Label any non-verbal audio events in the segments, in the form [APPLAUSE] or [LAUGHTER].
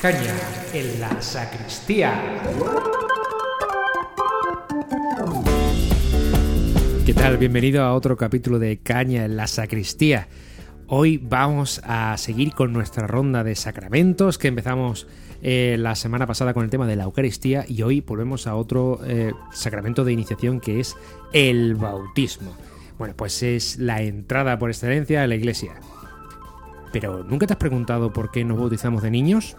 Caña en la sacristía. ¿Qué tal? Bienvenido a otro capítulo de Caña en la sacristía. Hoy vamos a seguir con nuestra ronda de sacramentos que empezamos eh, la semana pasada con el tema de la Eucaristía y hoy volvemos a otro eh, sacramento de iniciación que es el bautismo. Bueno, pues es la entrada por excelencia a la iglesia. Pero ¿nunca te has preguntado por qué nos bautizamos de niños?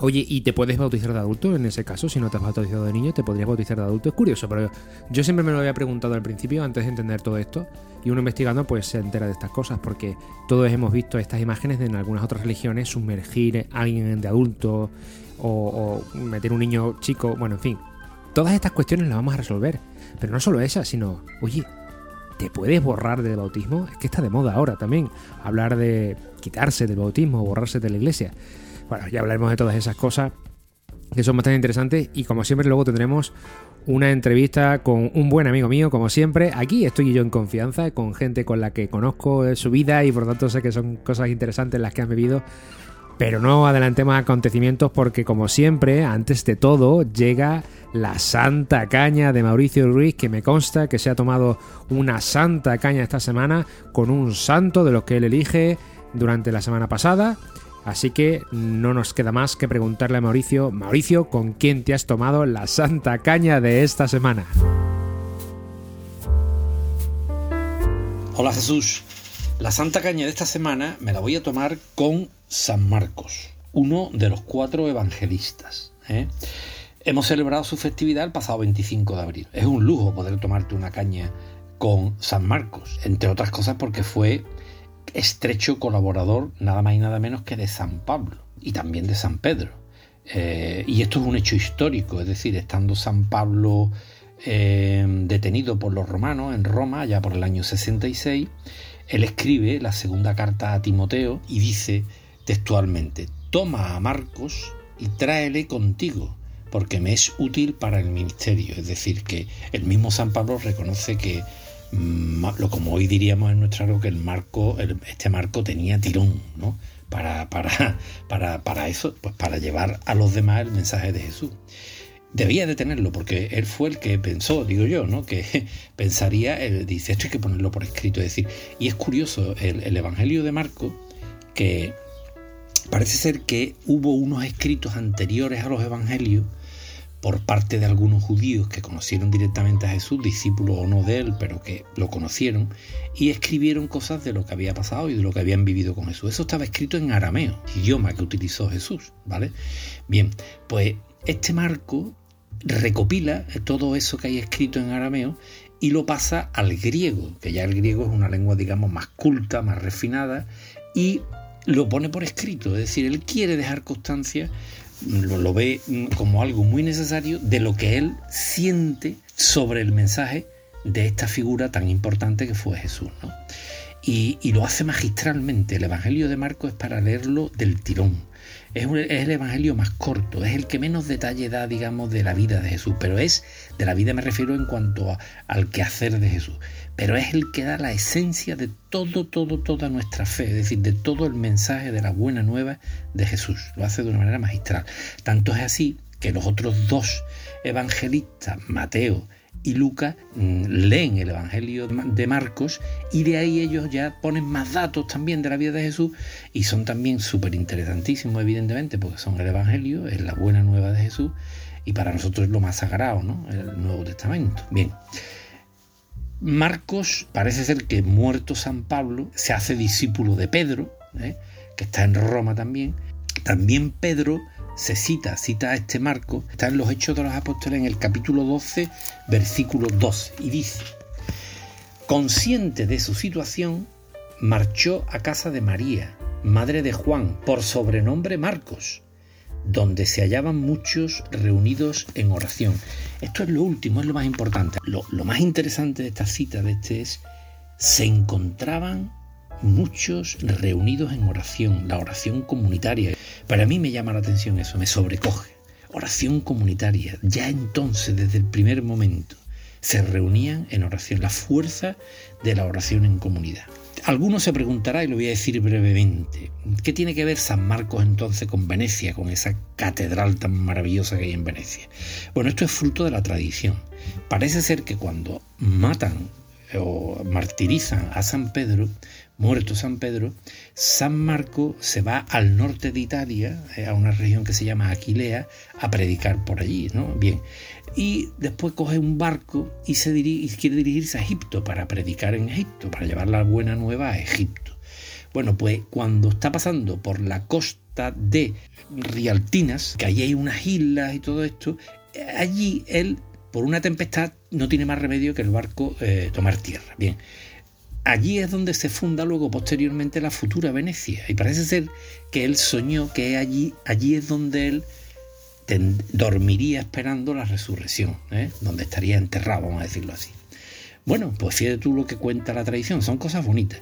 Oye, ¿y te puedes bautizar de adulto en ese caso? Si no te has bautizado de niño, ¿te podrías bautizar de adulto? Es curioso, pero yo siempre me lo había preguntado al principio, antes de entender todo esto, y uno investigando pues se entera de estas cosas, porque todos hemos visto estas imágenes de en algunas otras religiones sumergir a alguien de adulto o, o meter un niño chico, bueno, en fin. Todas estas cuestiones las vamos a resolver, pero no solo esas, sino, oye, ¿te puedes borrar del bautismo? Es que está de moda ahora también, hablar de quitarse del bautismo, borrarse de la iglesia. Bueno, ya hablaremos de todas esas cosas que son bastante interesantes y como siempre luego tendremos una entrevista con un buen amigo mío, como siempre. Aquí estoy yo en confianza, con gente con la que conozco su vida y por tanto sé que son cosas interesantes las que han vivido. Pero no adelantemos acontecimientos porque como siempre, antes de todo, llega la santa caña de Mauricio Ruiz, que me consta que se ha tomado una santa caña esta semana con un santo de los que él elige durante la semana pasada. Así que no nos queda más que preguntarle a Mauricio, Mauricio, ¿con quién te has tomado la santa caña de esta semana? Hola Jesús, la santa caña de esta semana me la voy a tomar con San Marcos, uno de los cuatro evangelistas. ¿eh? Hemos celebrado su festividad el pasado 25 de abril. Es un lujo poder tomarte una caña con San Marcos, entre otras cosas porque fue estrecho colaborador nada más y nada menos que de San Pablo y también de San Pedro. Eh, y esto es un hecho histórico, es decir, estando San Pablo eh, detenido por los romanos en Roma, ya por el año 66, él escribe la segunda carta a Timoteo y dice textualmente, toma a Marcos y tráele contigo, porque me es útil para el ministerio. Es decir, que el mismo San Pablo reconoce que lo como hoy diríamos en nuestra que el marco, este marco tenía tirón, ¿no? Para, para, [LAUGHS] para, para eso, pues para llevar a los demás el mensaje de Jesús. Debía de tenerlo, porque él fue el que pensó, digo yo, ¿no? Que [LAUGHS] pensaría, él dice, esto hay que ponerlo por escrito. Es decir, y es curioso, el, el Evangelio de Marco, que parece ser que hubo unos escritos anteriores a los Evangelios por parte de algunos judíos que conocieron directamente a Jesús, discípulos o no de él, pero que lo conocieron, y escribieron cosas de lo que había pasado y de lo que habían vivido con Jesús. Eso estaba escrito en arameo, idioma que utilizó Jesús, ¿vale? Bien, pues este marco recopila todo eso que hay escrito en arameo y lo pasa al griego, que ya el griego es una lengua, digamos, más culta, más refinada, y lo pone por escrito, es decir, él quiere dejar constancia lo, ve como algo muy necesario de lo que él siente sobre el mensaje de esta figura tan importante que fue Jesús. Y, lo hace magistralmente. El Evangelio de Marcos es para leerlo del tirón. Es, el Evangelio más corto, es el que menos detalle da, digamos, de la vida de Jesús, pero es, de la vida me refiero en cuanto al quehacer de Jesús, pero es el que da la esencia de todo, todo, toda nuestra fe, es decir, de todo el mensaje de la buena nueva de Jesús. Lo hace de una manera magistral. Tanto es así que los otros dos evangelistas, Mateo y Lucas mm, leen el Evangelio de Marcos y de ahí ellos ya ponen más datos también de la vida de Jesús y son también súper interesantísimos evidentemente porque son el Evangelio, es la buena nueva de Jesús y para nosotros es lo más sagrado, ¿no? El Nuevo Testamento. Bien. Marcos parece ser que muerto San Pablo se hace discípulo de Pedro, ¿eh? que está en Roma también. También Pedro se cita, cita a este marco, está en los Hechos de los Apóstoles en el capítulo 12, versículo 12, y dice, consciente de su situación, marchó a casa de María, madre de Juan, por sobrenombre Marcos, donde se hallaban muchos reunidos en oración. Esto es lo último, es lo más importante. Lo, lo más interesante de esta cita de este es, se encontraban muchos reunidos en oración, la oración comunitaria. Para mí me llama la atención eso, me sobrecoge. Oración comunitaria, ya entonces, desde el primer momento, Se reunían en oración, la fuerza de la oración en comunidad. Algunos se preguntará, y lo voy a decir brevemente, ¿qué tiene que ver San Marcos entonces con Venecia, con esa catedral tan maravillosa que hay en Venecia? Bueno, esto es fruto de la tradición. Parece ser que cuando matan o martirizan a San Pedro, muerto San Pedro, San Marco se va al norte de Italia, eh, a una región que se llama Aquilea, a predicar por allí, ¿no? Bien. Y después coge un barco y, se y quiere dirigirse a Egipto para predicar en Egipto, para llevar la buena nueva a Egipto. Bueno, pues cuando está pasando por la costa de Rialtinas, que allí hay unas islas y todo esto, allí él, por una tempestad, no tiene más remedio que el barco eh, tomar tierra. Bien, allí es donde se funda luego posteriormente la futura Venecia. Y parece ser que él soñó que allí, allí es donde él dormiría esperando la resurrección, ¿eh? donde estaría enterrado, vamos a decirlo así. Bueno, pues fíjate tú lo que cuenta la tradición, son cosas bonitas.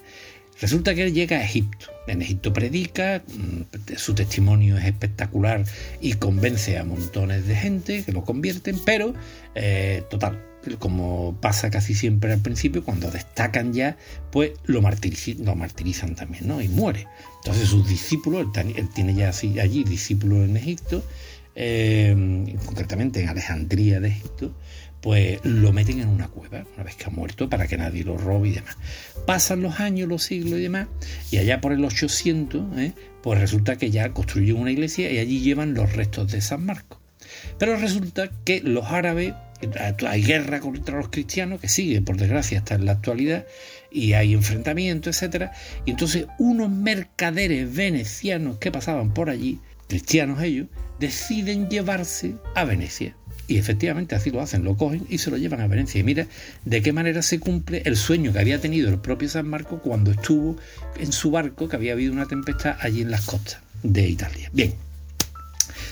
Resulta que él llega a Egipto. En Egipto predica, mm, su testimonio es espectacular y convence a montones de gente que lo convierten, pero eh, total, como pasa casi siempre al principio, cuando destacan ya, pues lo, martirizan, también, ¿no? Y muere. Entonces sus discípulos, él, tiene ya así, allí discípulos en Egipto, eh, concretamente en Alejandría de Egipto, pues lo meten en una cueva una vez que ha muerto para que nadie lo robe y demás. Pasan los años, los siglos y demás, y allá por el 800, ¿eh? pues resulta que ya construyen una iglesia y allí llevan los restos de San Marcos. Pero resulta que los árabes hay guerra contra los cristianos que sigue, por desgracia, hasta en la actualidad, y hay enfrentamientos, etcétera. Y entonces unos mercaderes venecianos que pasaban por allí, cristianos ellos, deciden llevarse a Venecia. Y efectivamente así lo hacen, lo cogen y se lo llevan a Venecia. Y mira de qué manera se cumple el sueño que había tenido el propio San Marco cuando estuvo en su barco, que había habido una tempestad allí en las costas de Italia. Bien,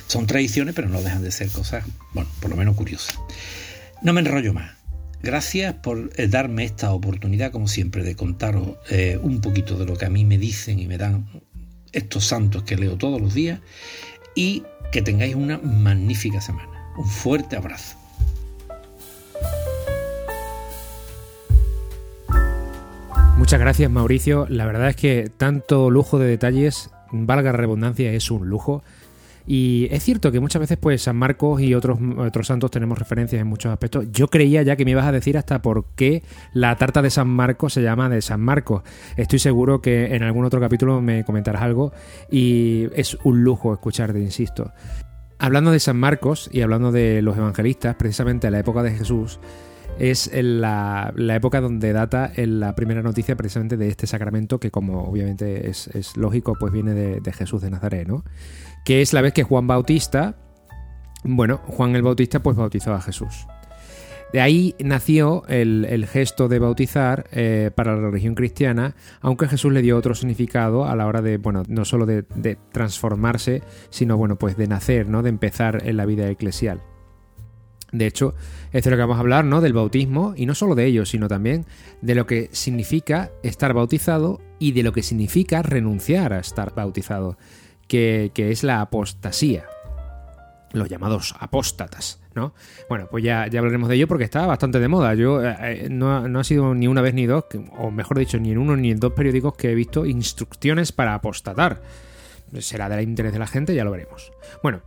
son tradiciones, pero no dejan de ser cosas, bueno, por lo menos curiosas. No me enrollo más. Gracias por eh, darme esta oportunidad, como siempre, de contaros eh, un poquito de lo que a mí me dicen y me dan estos santos que leo todos los días y que tengáis una magnífica semana. Un fuerte abrazo. Muchas gracias Mauricio. La verdad es que tanto lujo de detalles, valga redundancia, es un lujo. Y es cierto que muchas veces, pues, San Marcos y otros, otros santos tenemos referencias en muchos aspectos. Yo creía ya que me ibas a decir hasta por qué la tarta de San Marcos se llama de San Marcos. Estoy seguro que en algún otro capítulo me comentarás algo y es un lujo escucharte, insisto. Hablando de San Marcos y hablando de los evangelistas, precisamente en la época de Jesús, es la, época donde data la primera noticia precisamente de este sacramento que como obviamente es, lógico pues viene de, Jesús de Nazaret, ¿no? Que es la vez que Juan Bautista, bueno, Juan el Bautista pues bautizó a Jesús. De ahí nació el, gesto de bautizar eh, para la religión cristiana, aunque Jesús le dio otro significado a la hora de, bueno, no solo de, transformarse, sino, bueno, pues de nacer, ¿no? De empezar en la vida eclesial. De hecho, esto es lo que vamos a hablar, ¿no? Del bautismo, y no solo de ello, sino también de lo que significa estar bautizado y de lo que significa renunciar a estar bautizado que, es la apostasía, los llamados apóstatas. ¿no? Bueno, pues ya, ya hablaremos de ello porque está bastante de moda. Yo eh, eh, no, no, ha sido ni una vez ni dos, o mejor dicho, ni en uno ni en dos periódicos que he visto instrucciones para apostatar. Será del interés de la gente, ya lo veremos. Bueno,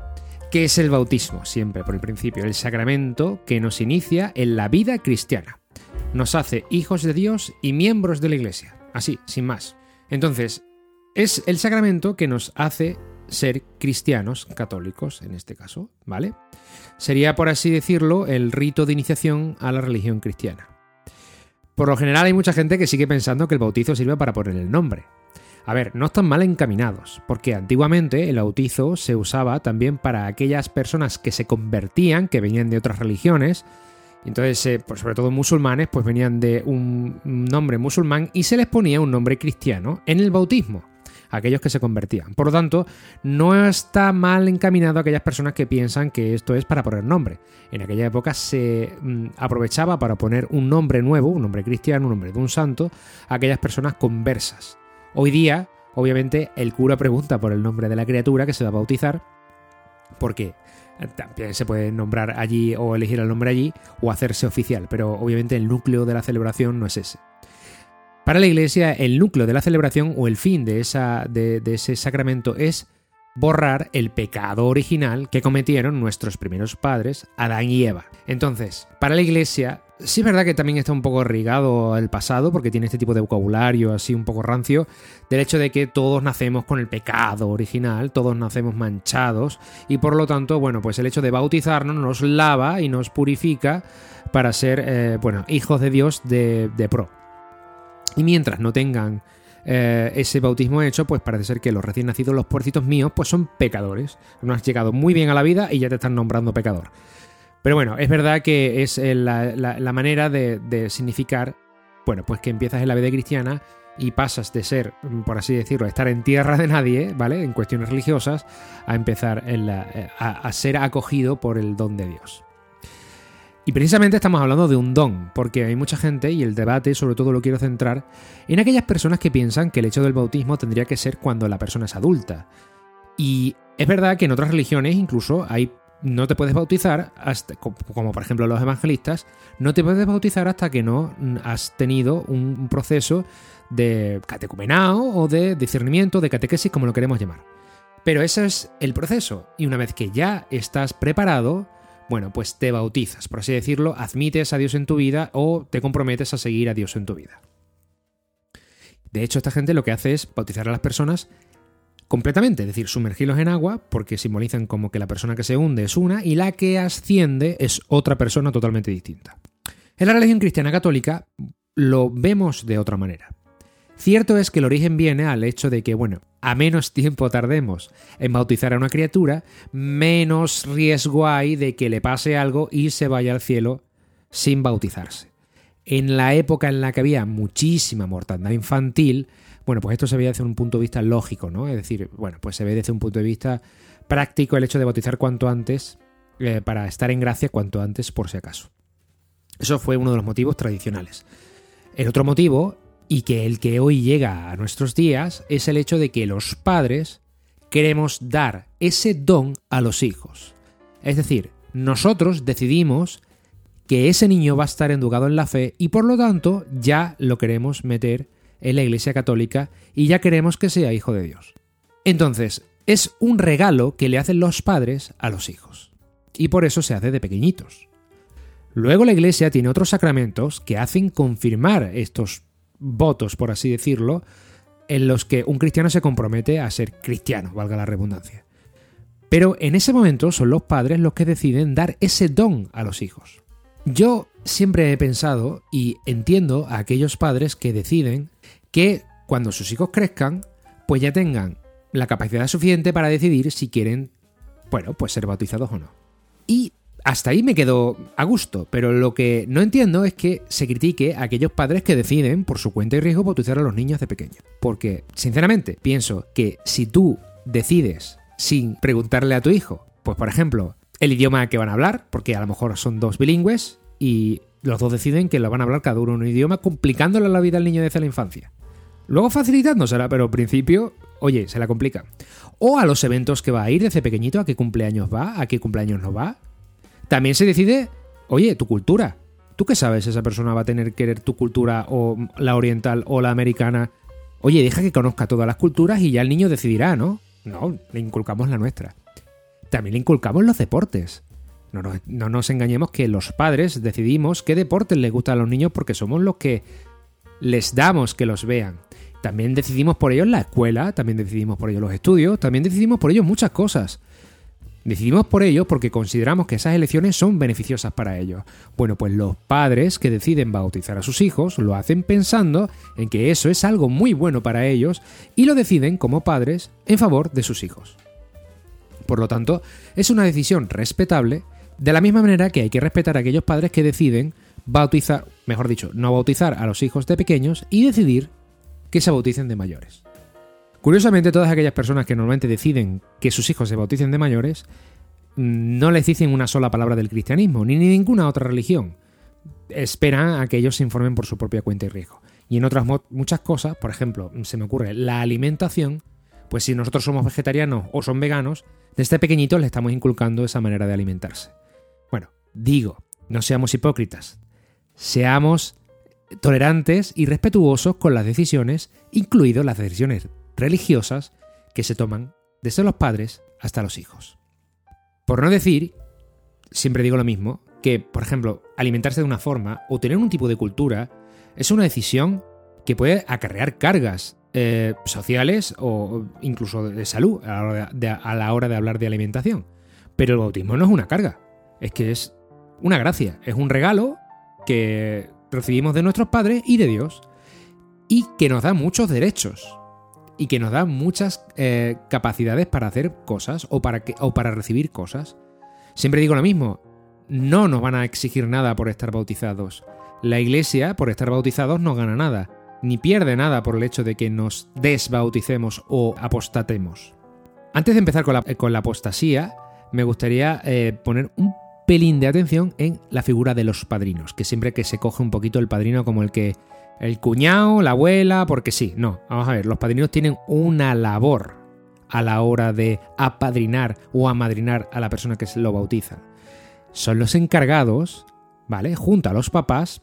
¿qué es el bautismo? Siempre por el principio, el sacramento que nos inicia en la vida cristiana. Nos hace hijos de Dios y miembros de la Iglesia. Así, sin más. Entonces, es el sacramento que nos hace ser cristianos, católicos en este caso, ¿vale? Sería, por así decirlo, el rito de iniciación a la religión cristiana. Por lo general hay mucha gente que sigue pensando que el bautizo sirve para poner el nombre. A ver, no están mal encaminados, porque antiguamente el bautizo se usaba también para aquellas personas que se convertían, que venían de otras religiones, entonces, eh, pues sobre todo musulmanes, pues venían de un nombre musulmán y se les ponía un nombre cristiano en el bautismo aquellos que se convertían. Por lo tanto, no está mal encaminado a aquellas personas que piensan que esto es para poner nombre. En aquella época se mm, aprovechaba para poner un nombre nuevo, un nombre cristiano, un nombre de un santo, a aquellas personas conversas. Hoy día, obviamente, el cura pregunta por el nombre de la criatura que se va a bautizar. ¿Por qué? También se puede nombrar allí o elegir el nombre allí o hacerse oficial, pero obviamente el núcleo de la celebración no es ese. Para la Iglesia, el núcleo de la celebración o el fin de, esa, de, ese sacramento es borrar el pecado original que cometieron nuestros primeros padres, Adán y Eva. Entonces, para la Iglesia, sí es verdad que también está un poco rigado el pasado, porque tiene este tipo de vocabulario así un poco rancio, del hecho de que todos nacemos con el pecado original, todos nacemos manchados, y por lo tanto, bueno, pues el hecho de bautizarnos nos lava y nos purifica para ser, eh, bueno, hijos de Dios de, de pro. Y mientras no tengan eh, ese bautismo hecho, pues parece ser que los recién nacidos, los puercitos míos, pues son pecadores. No has llegado muy bien a la vida y ya te están nombrando pecador. Pero bueno, es verdad que es eh, la, manera de, significar, bueno, pues que empiezas en la vida cristiana y pasas de ser, por así decirlo, estar en tierra de nadie, ¿vale? En cuestiones religiosas, a empezar eh, a ser acogido por el don de Dios. Y precisamente estamos hablando de un don, porque hay mucha gente, y el debate sobre todo lo quiero centrar, en aquellas personas que piensan que el hecho del bautismo tendría que ser cuando la persona es adulta. Y es verdad que en otras religiones incluso hay no te puedes bautizar, hasta, como por ejemplo los evangelistas, no te puedes bautizar hasta que no has tenido un proceso de catecumenao o de discernimiento, de catequesis, como lo queremos llamar. Pero ese es el proceso, y una vez que ya estás preparado, bueno, pues te bautizas, por así decirlo, admites a Dios en tu vida o te comprometes a seguir a Dios en tu vida. De hecho, esta gente lo que hace es bautizar a las personas completamente, es decir, sumergirlos en agua, porque simbolizan como que la persona que se hunde es una y la que asciende es otra persona totalmente distinta. En la religión cristiana católica lo vemos de otra manera. Cierto es que el origen viene al hecho de que, bueno, a menos tiempo tardemos en bautizar a una criatura, menos riesgo hay de que le pase algo y se vaya al cielo sin bautizarse. En la época en la que había muchísima mortandad infantil, bueno, pues esto se ve desde un punto de vista lógico, ¿no? Es decir, bueno, pues se ve desde un punto de vista práctico el hecho de bautizar cuanto antes eh, para estar en gracia cuanto antes por si acaso. Eso fue uno de los motivos tradicionales. El otro motivo y que el que hoy llega a nuestros días es el hecho de que los padres queremos dar ese don a los hijos. Es decir, nosotros decidimos que ese niño va a estar educado en la fe y por lo tanto ya lo queremos meter en la Iglesia Católica y ya queremos que sea hijo de Dios. Entonces, es un regalo que le hacen los padres a los hijos. Y por eso se hace de pequeñitos. Luego la Iglesia tiene otros sacramentos que hacen confirmar estos votos, por así decirlo, en los que un cristiano se compromete a ser cristiano, valga la redundancia. Pero en ese momento son los padres los que deciden dar ese don a los hijos. Yo siempre he pensado y entiendo a aquellos padres que deciden que cuando sus hijos crezcan, pues ya tengan la capacidad suficiente para decidir si quieren, bueno, pues ser bautizados o no. Y hasta ahí me quedo a gusto, pero lo que no entiendo es que se critique a aquellos padres que deciden por su cuenta y riesgo bautizar a los niños de pequeño. Porque, sinceramente, pienso que si tú decides sin preguntarle a tu hijo, pues por ejemplo, el idioma que van a hablar, porque a lo mejor son dos bilingües y los dos deciden que lo van a hablar cada uno en un idioma, complicándole la vida al niño desde la infancia. Luego facilitándosela, pero al principio, oye, se la complica. O a los eventos que va a ir desde pequeñito, a qué cumpleaños va, a qué cumpleaños no va, también se decide, oye, tu cultura. ¿Tú qué sabes esa persona va a tener que querer tu cultura o la oriental o la americana? Oye, deja que conozca todas las culturas y ya el niño decidirá, ¿no? No, le inculcamos la nuestra. También le inculcamos los deportes. No nos, no nos engañemos que los padres decidimos qué deportes les gustan a los niños porque somos los que les damos que los vean. También decidimos por ellos la escuela, también decidimos por ellos los estudios, también decidimos por ellos muchas cosas. Decidimos por ello porque consideramos que esas elecciones son beneficiosas para ellos. Bueno, pues los padres que deciden bautizar a sus hijos lo hacen pensando en que eso es algo muy bueno para ellos y lo deciden como padres en favor de sus hijos. Por lo tanto, es una decisión respetable, de la misma manera que hay que respetar a aquellos padres que deciden bautizar, mejor dicho, no bautizar a los hijos de pequeños y decidir que se bauticen de mayores. Curiosamente, todas aquellas personas que normalmente deciden que sus hijos se bauticen de mayores, mm, no les dicen una sola palabra del cristianismo, ni ninguna otra religión. Esperan a que ellos se informen por su propia cuenta y riesgo. Y en otras muchas cosas, por ejemplo, se me ocurre la alimentación, Pues si nosotros somos vegetarianos o son veganos, desde pequeñitos le estamos inculcando esa manera de alimentarse. Bueno, digo, no seamos hipócritas, seamos tolerantes y respetuosos con las decisiones, incluidas las decisiones religiosas que se toman desde los padres hasta los hijos. Por no decir, siempre digo lo mismo, que, por ejemplo, alimentarse de una forma o tener un tipo de cultura es una decisión que puede acarrear cargas eh, sociales o incluso de salud a la, hora de, a la hora de hablar de alimentación. Pero el bautismo no es una carga, es que es una gracia, es un regalo que recibimos de nuestros padres y de Dios y que nos da muchos derechos y que nos da muchas eh, capacidades para hacer cosas o para, que, o para recibir cosas. Siempre digo lo mismo, no nos van a exigir nada por estar bautizados. La iglesia, por estar bautizados, no gana nada, ni pierde nada por el hecho de que nos desbauticemos o apostatemos. Antes de empezar con la, con la apostasía, me gustaría eh, poner un pelín de atención en la figura de los padrinos, que siempre que se coge un poquito el padrino como el que el cuñado, la abuela, porque sí, no, vamos a ver, los padrinos tienen una labor a la hora de apadrinar o amadrinar a la persona que se lo bautiza. Son los encargados, ¿vale? Junto a los papás,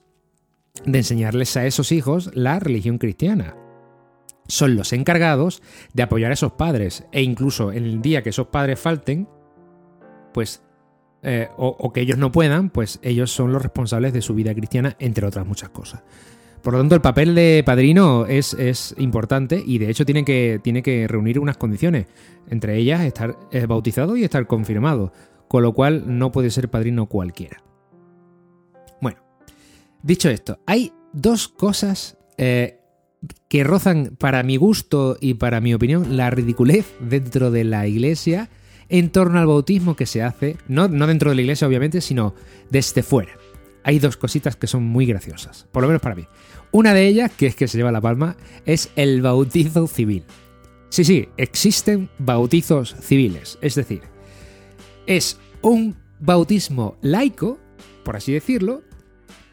de enseñarles a esos hijos la religión cristiana. Son los encargados de apoyar a esos padres e incluso en el día que esos padres falten, pues eh, o, que ellos no puedan, pues ellos son los responsables de su vida cristiana, entre otras muchas cosas. Por lo tanto, el papel de padrino es, es importante y de hecho tiene que, tiene que, reunir unas condiciones, entre ellas estar eh, bautizado y estar confirmado, con lo cual no puede ser padrino cualquiera. Bueno, dicho esto, hay dos cosas eh, que rozan para mi gusto y para mi opinión la ridiculez dentro de la iglesia en torno al bautismo que se hace, no, no dentro de la iglesia obviamente, sino desde fuera. Hay dos cositas que son muy graciosas, por lo menos para mí. Una de ellas, que es que se lleva la palma, es el bautizo civil. Sí, sí, existen bautizos civiles, es decir, es un bautismo laico, por así decirlo,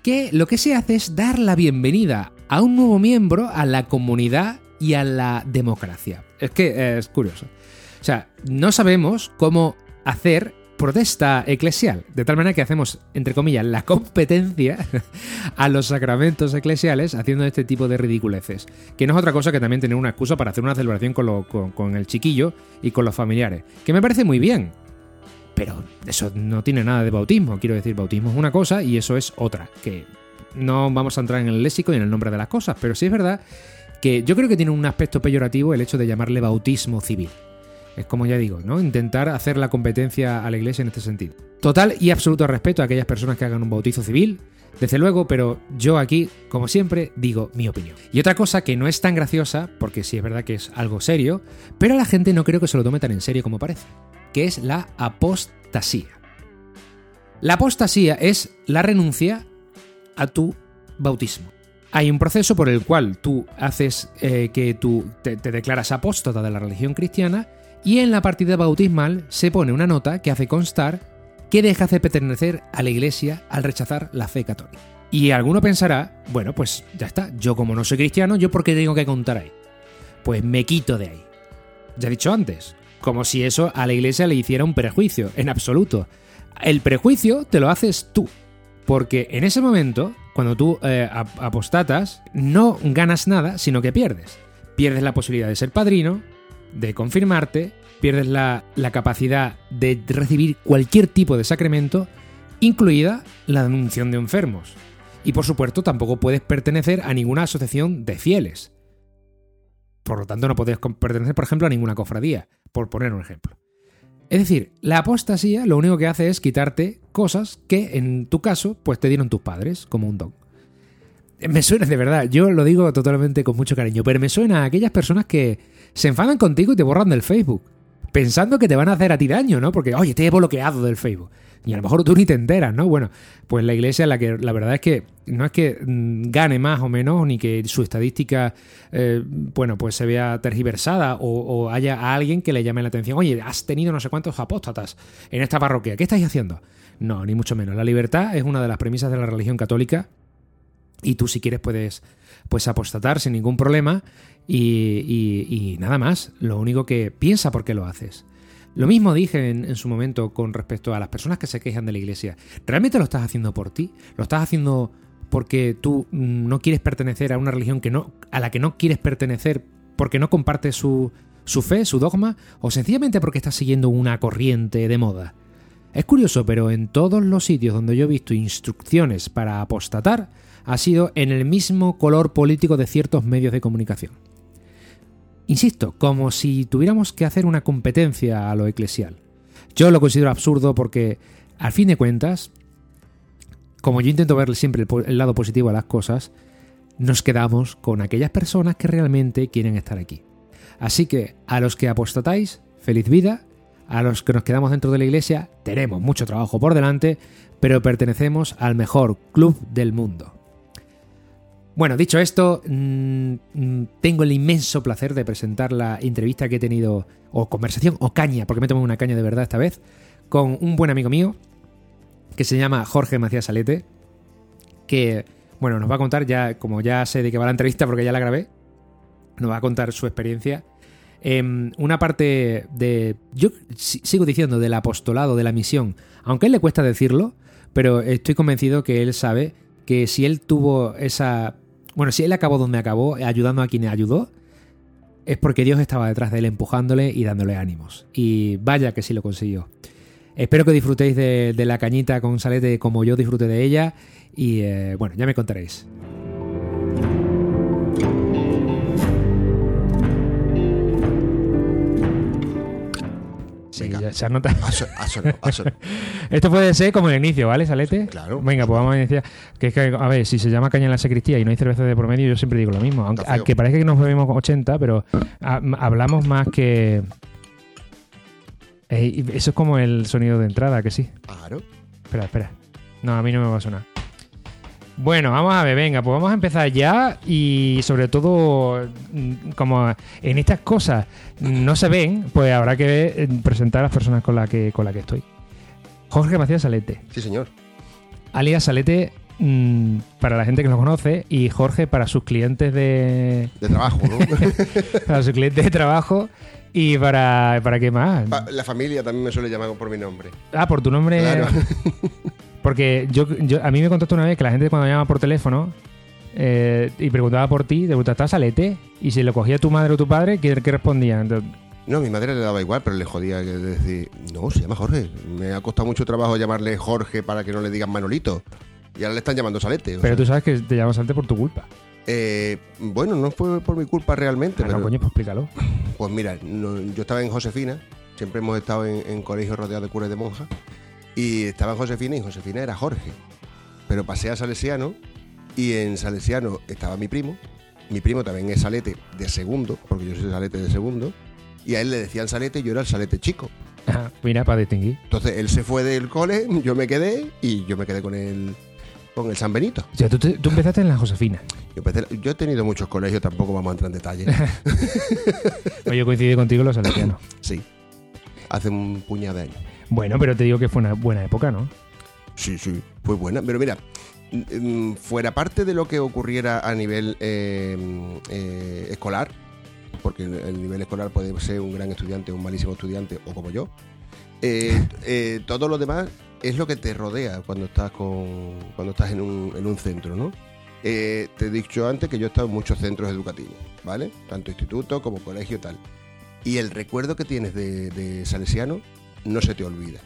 que lo que se hace es dar la bienvenida a un nuevo miembro a la comunidad y a la democracia. Es que es curioso. O sea, no sabemos cómo hacer protesta eclesial, de tal manera que hacemos, entre comillas, la competencia [LAUGHS] a los sacramentos eclesiales haciendo este tipo de ridiculeces, que no es otra cosa que también tener una excusa para hacer una celebración con, el chiquillo y con los familiares, que me parece muy bien, pero eso no tiene nada de bautismo, quiero decir, bautismo es una cosa y eso es otra, que no vamos a entrar en el léxico y en el nombre de las cosas, pero sí es verdad que yo creo que tiene un aspecto peyorativo el hecho de llamarle bautismo civil. Es como ya digo, ¿no? Intentar hacer la competencia a la iglesia en este sentido. Total y absoluto respeto a aquellas personas que hagan un bautizo civil, desde luego, pero yo aquí, como siempre, digo mi opinión. Y otra cosa que no es tan graciosa, porque sí es verdad que es algo serio, pero la gente no creo que se lo tome tan en serio como parece, que es la apostasía. La apostasía es la renuncia a tu bautismo. Hay un proceso por el cual tú haces eh, que tú te, te declaras apóstata de la religión cristiana y en la partida bautismal se pone una nota que hace constar que dejas de pertenecer a la iglesia al rechazar la fe católica. Y alguno pensará, bueno, pues ya está, yo como no soy cristiano, ¿yo por qué tengo que contar ahí? Pues me quito de ahí. Ya he dicho antes, como si eso a la iglesia le hiciera un prejuicio, en absoluto. El prejuicio te lo haces tú, porque en ese momento, cuando tú eh, apostatas, no ganas nada, sino que pierdes. Pierdes la posibilidad de ser padrino, de confirmarte, pierdes la, capacidad de recibir cualquier tipo de sacramento, incluida la denunciación de enfermos. Y por supuesto tampoco puedes pertenecer a ninguna asociación de fieles. Por lo tanto no puedes pertenecer, por ejemplo, a ninguna cofradía, por poner un ejemplo. Es decir, la apostasía lo único que hace es quitarte cosas que en tu caso pues te dieron tus padres como un don. Me suena de verdad, yo lo digo totalmente con mucho cariño, pero me suena a aquellas personas que se enfadan contigo y te borran del Facebook. Pensando que te van a hacer a ti daño, ¿no? Porque, oye, te he bloqueado del Facebook. Y a lo mejor tú ni te enteras, ¿no? Bueno, pues la iglesia, la que la verdad es que no es que mm, gane más o menos, ni que su estadística, eh, bueno, pues se vea tergiversada o, o, haya a alguien que le llame la atención. Oye, has tenido no sé cuántos apóstatas en esta parroquia. ¿Qué estáis haciendo? No, ni mucho menos. La libertad es una de las premisas de la religión católica y tú si quieres puedes pues apostatar sin ningún problema y, y- nada más. Lo único que piensa por qué lo haces. Lo mismo dije en, su momento con respecto a las personas que se quejan de la iglesia. ¿Realmente lo estás haciendo por ti? ¿Lo estás haciendo porque tú no quieres pertenecer a una religión que no, a la que no quieres pertenecer porque no compartes su, su fe, su dogma? ¿O sencillamente porque estás siguiendo una corriente de moda? Es curioso, pero en todos los sitios donde yo he visto instrucciones para apostatar, ha sido en el mismo color político de ciertos medios de comunicación. Insisto, como si tuviéramos que hacer una competencia a lo eclesial. Yo lo considero absurdo porque, al fin de cuentas, como yo intento ver siempre el, el lado positivo a las cosas, nos quedamos con aquellas personas que realmente quieren estar aquí. Así que, a los que apostatáis, feliz vida. A los que nos quedamos dentro de la iglesia, tenemos mucho trabajo por delante, pero pertenecemos al mejor club del mundo. Bueno, dicho esto, mm, mm, tengo el inmenso placer de presentar la entrevista que he tenido, o conversación, o caña, porque me tomé una caña de verdad esta vez, con un buen amigo mío, que se llama Jorge Macías Salete, que, bueno, nos va a contar ya, como ya sé de qué va la entrevista porque ya la grabé, nos va a contar su experiencia. Em, una parte de, yo si- sigo diciendo, del apostolado, de la misión, aunque a él le cuesta decirlo, pero estoy convencido que él sabe que si él tuvo esa... Bueno, si él acabó donde acabó, ayudando a quien ayudó, es porque Dios estaba detrás de él empujándole y dándole ánimos. Y vaya que sí lo consiguió. Espero que disfrutéis de, la cañita con salete como yo disfruté de ella. Y eh, bueno, ya me contaréis. Se notado. [LAUGHS] Esto puede ser como el inicio, ¿vale, Salete? Claro. Venga, pues vamos a iniciar. Que es que, a ver, si se llama caña en la sacristía y no hay cerveza de por medio, yo siempre digo lo mismo. Aunque, aunque parezca que nos bebemos 80, pero ha- hablamos más que. Eso es como el sonido de entrada, que sí. Claro. Espera, espera. No, a mí no me va a sonar. Bueno, vamos a ver, venga, pues vamos a empezar ya y sobre todo, mm, como en estas cosas no se ven, pues habrá que eh, presentar a las personas con las que, con la que estoy. Jorge Macías Salete, Sí, señor. alias Salete mm, para la gente que lo conoce y Jorge para sus clientes de, De trabajo, ¿no? [LAUGHS] para sus clientes de trabajo y para, para qué más. Pa- La familia también me suele llamar por mi nombre. Ah, por tu nombre. Claro. [LAUGHS] Porque yo, yo- a mí me contactó una vez que la gente cuando llama por teléfono eh, y preguntaba por ti, te preguntaba, ¿estás Salete? Y si lo cogía tu madre o tu padre, ¿qué, qué respondían? No, a mi madre le daba igual, pero le jodía que decir, no, se llama Jorge. Me ha costado mucho trabajo llamarle Jorge para que no le digan Manolito. Y ahora le están llamando Salete. Pero sea. tú sabes que te llamas Salete por tu culpa. Eh, bueno, no fue por mi culpa realmente, Ah, no, pero coño, pues explícalo. pues mira, no- yo estaba en Josefina, siempre hemos estado en, en colegios rodeados de curas de monjas, y estaba Josefina y Josefina era Jorge. Pero pasé a Salesiano y en Salesiano estaba mi primo, mi primo también es Salete de segundo, porque yo soy Salete de segundo, y a él le decían Salete y yo era el Salete chico. Ajá, Mira, para distinguir. Entonces él se fue del cole, yo me quedé y yo me quedé con el, con el San Benito. O sea, tú, te- tú empezaste en la Josefina. Yo, empecé- yo he tenido muchos colegios, tampoco vamos a entrar en detalle. [LAUGHS] Pues yo coincidí contigo en los salesianos. Sí, hace un puñado de años. Bueno, pero te digo que fue una buena época, ¿no? Sí, sí, fue buena. Pero mira, mm, fuera parte de lo que ocurriera a nivel eh, eh, escolar, porque el- el nivel escolar puede ser un gran estudiante, un malísimo estudiante, o como yo, eh, [LAUGHS] eh, todo lo demás es lo que te rodea cuando estás con cuando estás en un, en un centro, ¿no? Eh, te he dicho antes que yo he estado en muchos centros educativos, ¿vale? Tanto instituto como colegio y tal. Y el recuerdo que tienes de, de Salesiano no se te olvida.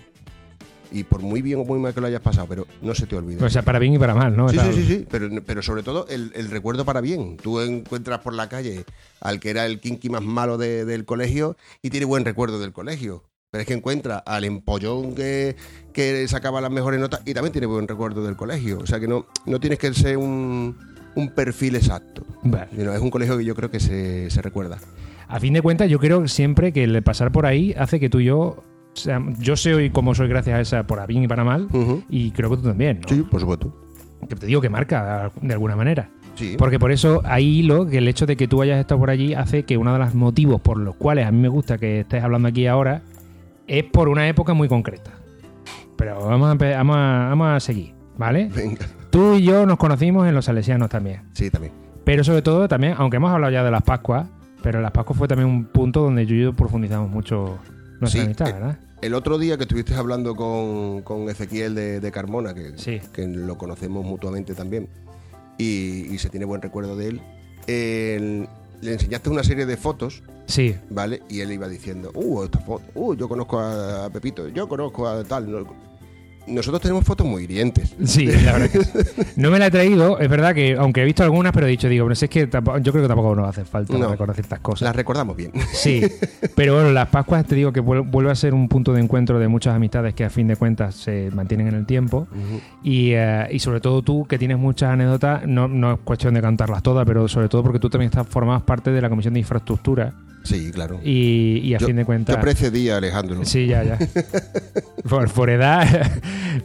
Y por muy bien o muy mal que lo hayas pasado, pero no se te olvida. O sea, para bien y para mal, ¿no? Sí, sí, sí, sí, pero, pero sobre todo el, el recuerdo para bien. Tú encuentras por la calle al que era el kinky más malo de- del colegio y tiene buen recuerdo del colegio. Pero es que encuentra al empollón que, que sacaba las mejores notas y también tiene buen recuerdo del colegio. O sea que no, no tienes que ser un, un perfil exacto. Vale. Sino es un colegio que yo creo que se, se recuerda. A fin de cuentas, yo creo siempre que el pasar por ahí hace que tú y yo. O sea, yo sé hoy cómo soy gracias a esa, por a bien y para mal, y creo que tú también, ¿no? Sí, por supuesto. Que te digo que marca de alguna manera. Sí. Porque por eso hay hilo que el hecho de que tú hayas estado por allí hace que uno de los motivos por los cuales a mí me gusta que estés hablando aquí ahora es por una época muy concreta. Pero vamos a, vamos a, vamos a seguir, ¿vale? Venga. tú y yo nos conocimos en los salesianos también. Sí, también. Pero sobre todo también, aunque hemos hablado ya de las Pascuas, pero las Pascuas fue también un punto donde yo y yo profundizamos mucho Sí, eh, ¿verdad? El otro día que estuviste hablando con, con Ezequiel de, de Carmona, que, Sí. que lo conocemos mutuamente también, y, y se tiene buen recuerdo de él, le enseñaste una serie de fotos, Sí, ¿vale? Y él iba diciendo, uh, esta foto, uh, yo conozco a, a Pepito, yo conozco a tal. No- Nosotros tenemos fotos muy hirientes. sí, [LAUGHS] la verdad que sí. No me la he traído, es verdad que, aunque he visto algunas, pero he dicho, digo, pero si es que tampoco- yo creo que tampoco nos hace falta No. recordar ciertas cosas. Las recordamos bien. Sí, [LAUGHS] pero bueno, las Pascuas te digo que vuel- vuelve a ser un punto de encuentro de muchas amistades que a fin de cuentas se mantienen en el tiempo. Y, eh, y sobre todo tú, que tienes muchas anécdotas, no, no es cuestión de cantarlas todas, pero sobre todo porque tú también estás formabas parte de la Comisión de Infraestructura Sí, claro. y, y a yo, fin de cuentas... yo precedí a Alejandro. Sí, ya, ya. [LAUGHS] por, por edad.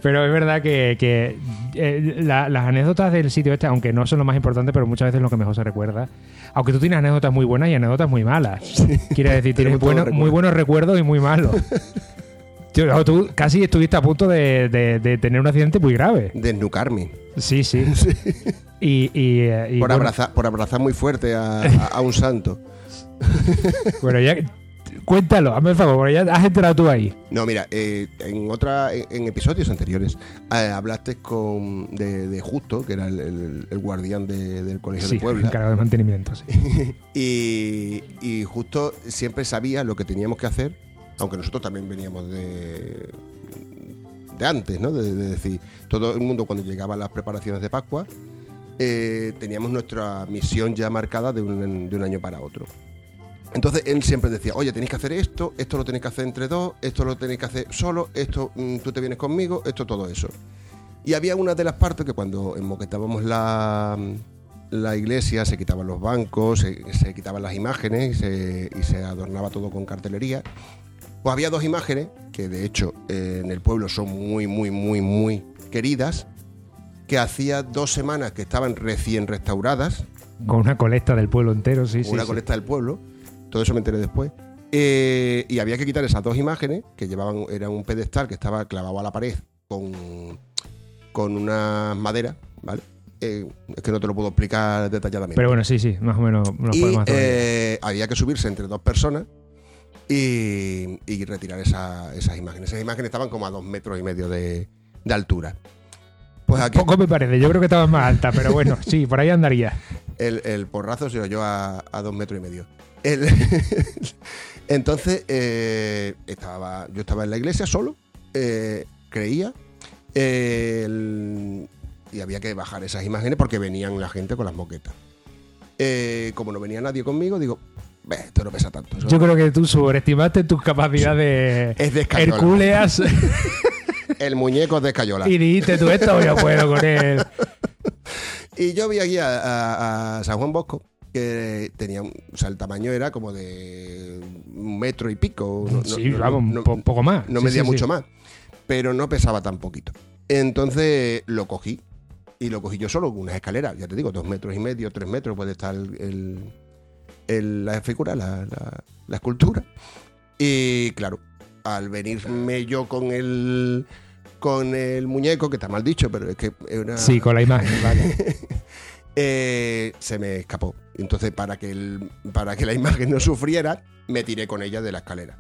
pero es verdad que, que, eh, la- las anécdotas del sitio este, aunque no son lo más importante, pero muchas veces es lo que mejor se recuerda. Aunque tú tienes anécdotas muy buenas y anécdotas muy malas. Quiere decir, [LAUGHS] tienes recuerdos. muy buenos recuerdos y muy malos. [LAUGHS] Tío, no, tú casi estuviste a punto de, de- de tener un accidente muy grave. Desnucarme. Sí, sí. Y, y, eh, y Por, bueno, abrazar, por abrazar muy fuerte a, a- a un santo. [LAUGHS] bueno, ya. Cuéntalo, hazme el favor, porque ya has entrado tú ahí. No, mira, eh, en otra en, en episodios anteriores eh, hablaste con de, de Justo, que era el, el- el guardián de- del Colegio Sí, de Puebla. encargado de mantenimiento, sí. [LAUGHS] Y, y justo siempre sabía lo que teníamos que hacer, aunque nosotros también veníamos de, de antes, ¿no? De, de decir, todo el mundo cuando llegaban las preparaciones de Pascua, eh, teníamos nuestra misión ya marcada de un, de un año para otro. Entonces él siempre decía, oye, tenéis que hacer esto, esto lo tenéis que hacer entre dos, esto lo tenéis que hacer solo, esto mm, tú te vienes conmigo, esto todo eso. Y había una de las partes que cuando enmoquetábamos la, la iglesia se quitaban los bancos, se, se quitaban las imágenes y se, y se adornaba todo con cartelería. Pues había dos imágenes que de hecho eh, en el pueblo son muy, muy, muy, muy queridas, que hacía dos semanas que estaban recién restauradas, Con una colecta del pueblo entero, sí, sí. una sí. colecta del pueblo, todo eso me enteré después. Eh, y había que quitar esas dos imágenes que llevaban, era un pedestal que estaba clavado a la pared con, con una madera, ¿vale? Eh, es que no te lo puedo explicar detalladamente. Pero bueno, sí, sí, más o menos nos y eh, había que subirse entre dos personas y, y retirar esa- esas imágenes. Esas imágenes estaban como a dos metros y medio de, de altura. Pues aquí Poco me parece, yo creo que estaba más alta, pero bueno, sí, por ahí andaría. el, el porrazo se oyó a, a dos metros y medio. El- [LAUGHS] entonces, eh, estaba, yo estaba en la iglesia solo, eh, creía, eh, el- y había que bajar esas imágenes porque venían la gente con las moquetas. Eh, como no venía nadie conmigo, digo, "Beh, esto no pesa tanto. Yo creo que tú sobreestimaste tus capacidades es de escayola. hercúleas [LAUGHS] El muñeco es de escayola. y dijiste tú esto yo puedo [LAUGHS] con él. Y yo vi aquí a, a- a San Juan Bosco, que tenía, o sea, el tamaño era como de un metro y pico. no- sí, no- vamos, no- un po- poco más. no Sí, medía sí, sí. mucho más, pero no pesaba tan poquito. Entonces lo cogí, y lo cogí yo solo, con unas escaleras, ya te digo, dos metros y medio, tres metros puede estar el, el- el- la figura, la, la- la escultura. Y claro, al venirme yo con el con el muñeco, que está mal dicho, pero es que es una, Sí, con la imagen, vale. [LAUGHS] eh, se me escapó. Entonces, para que, el- para que la [LAUGHS] imagen no sufriera, me tiré con ella de la escalera.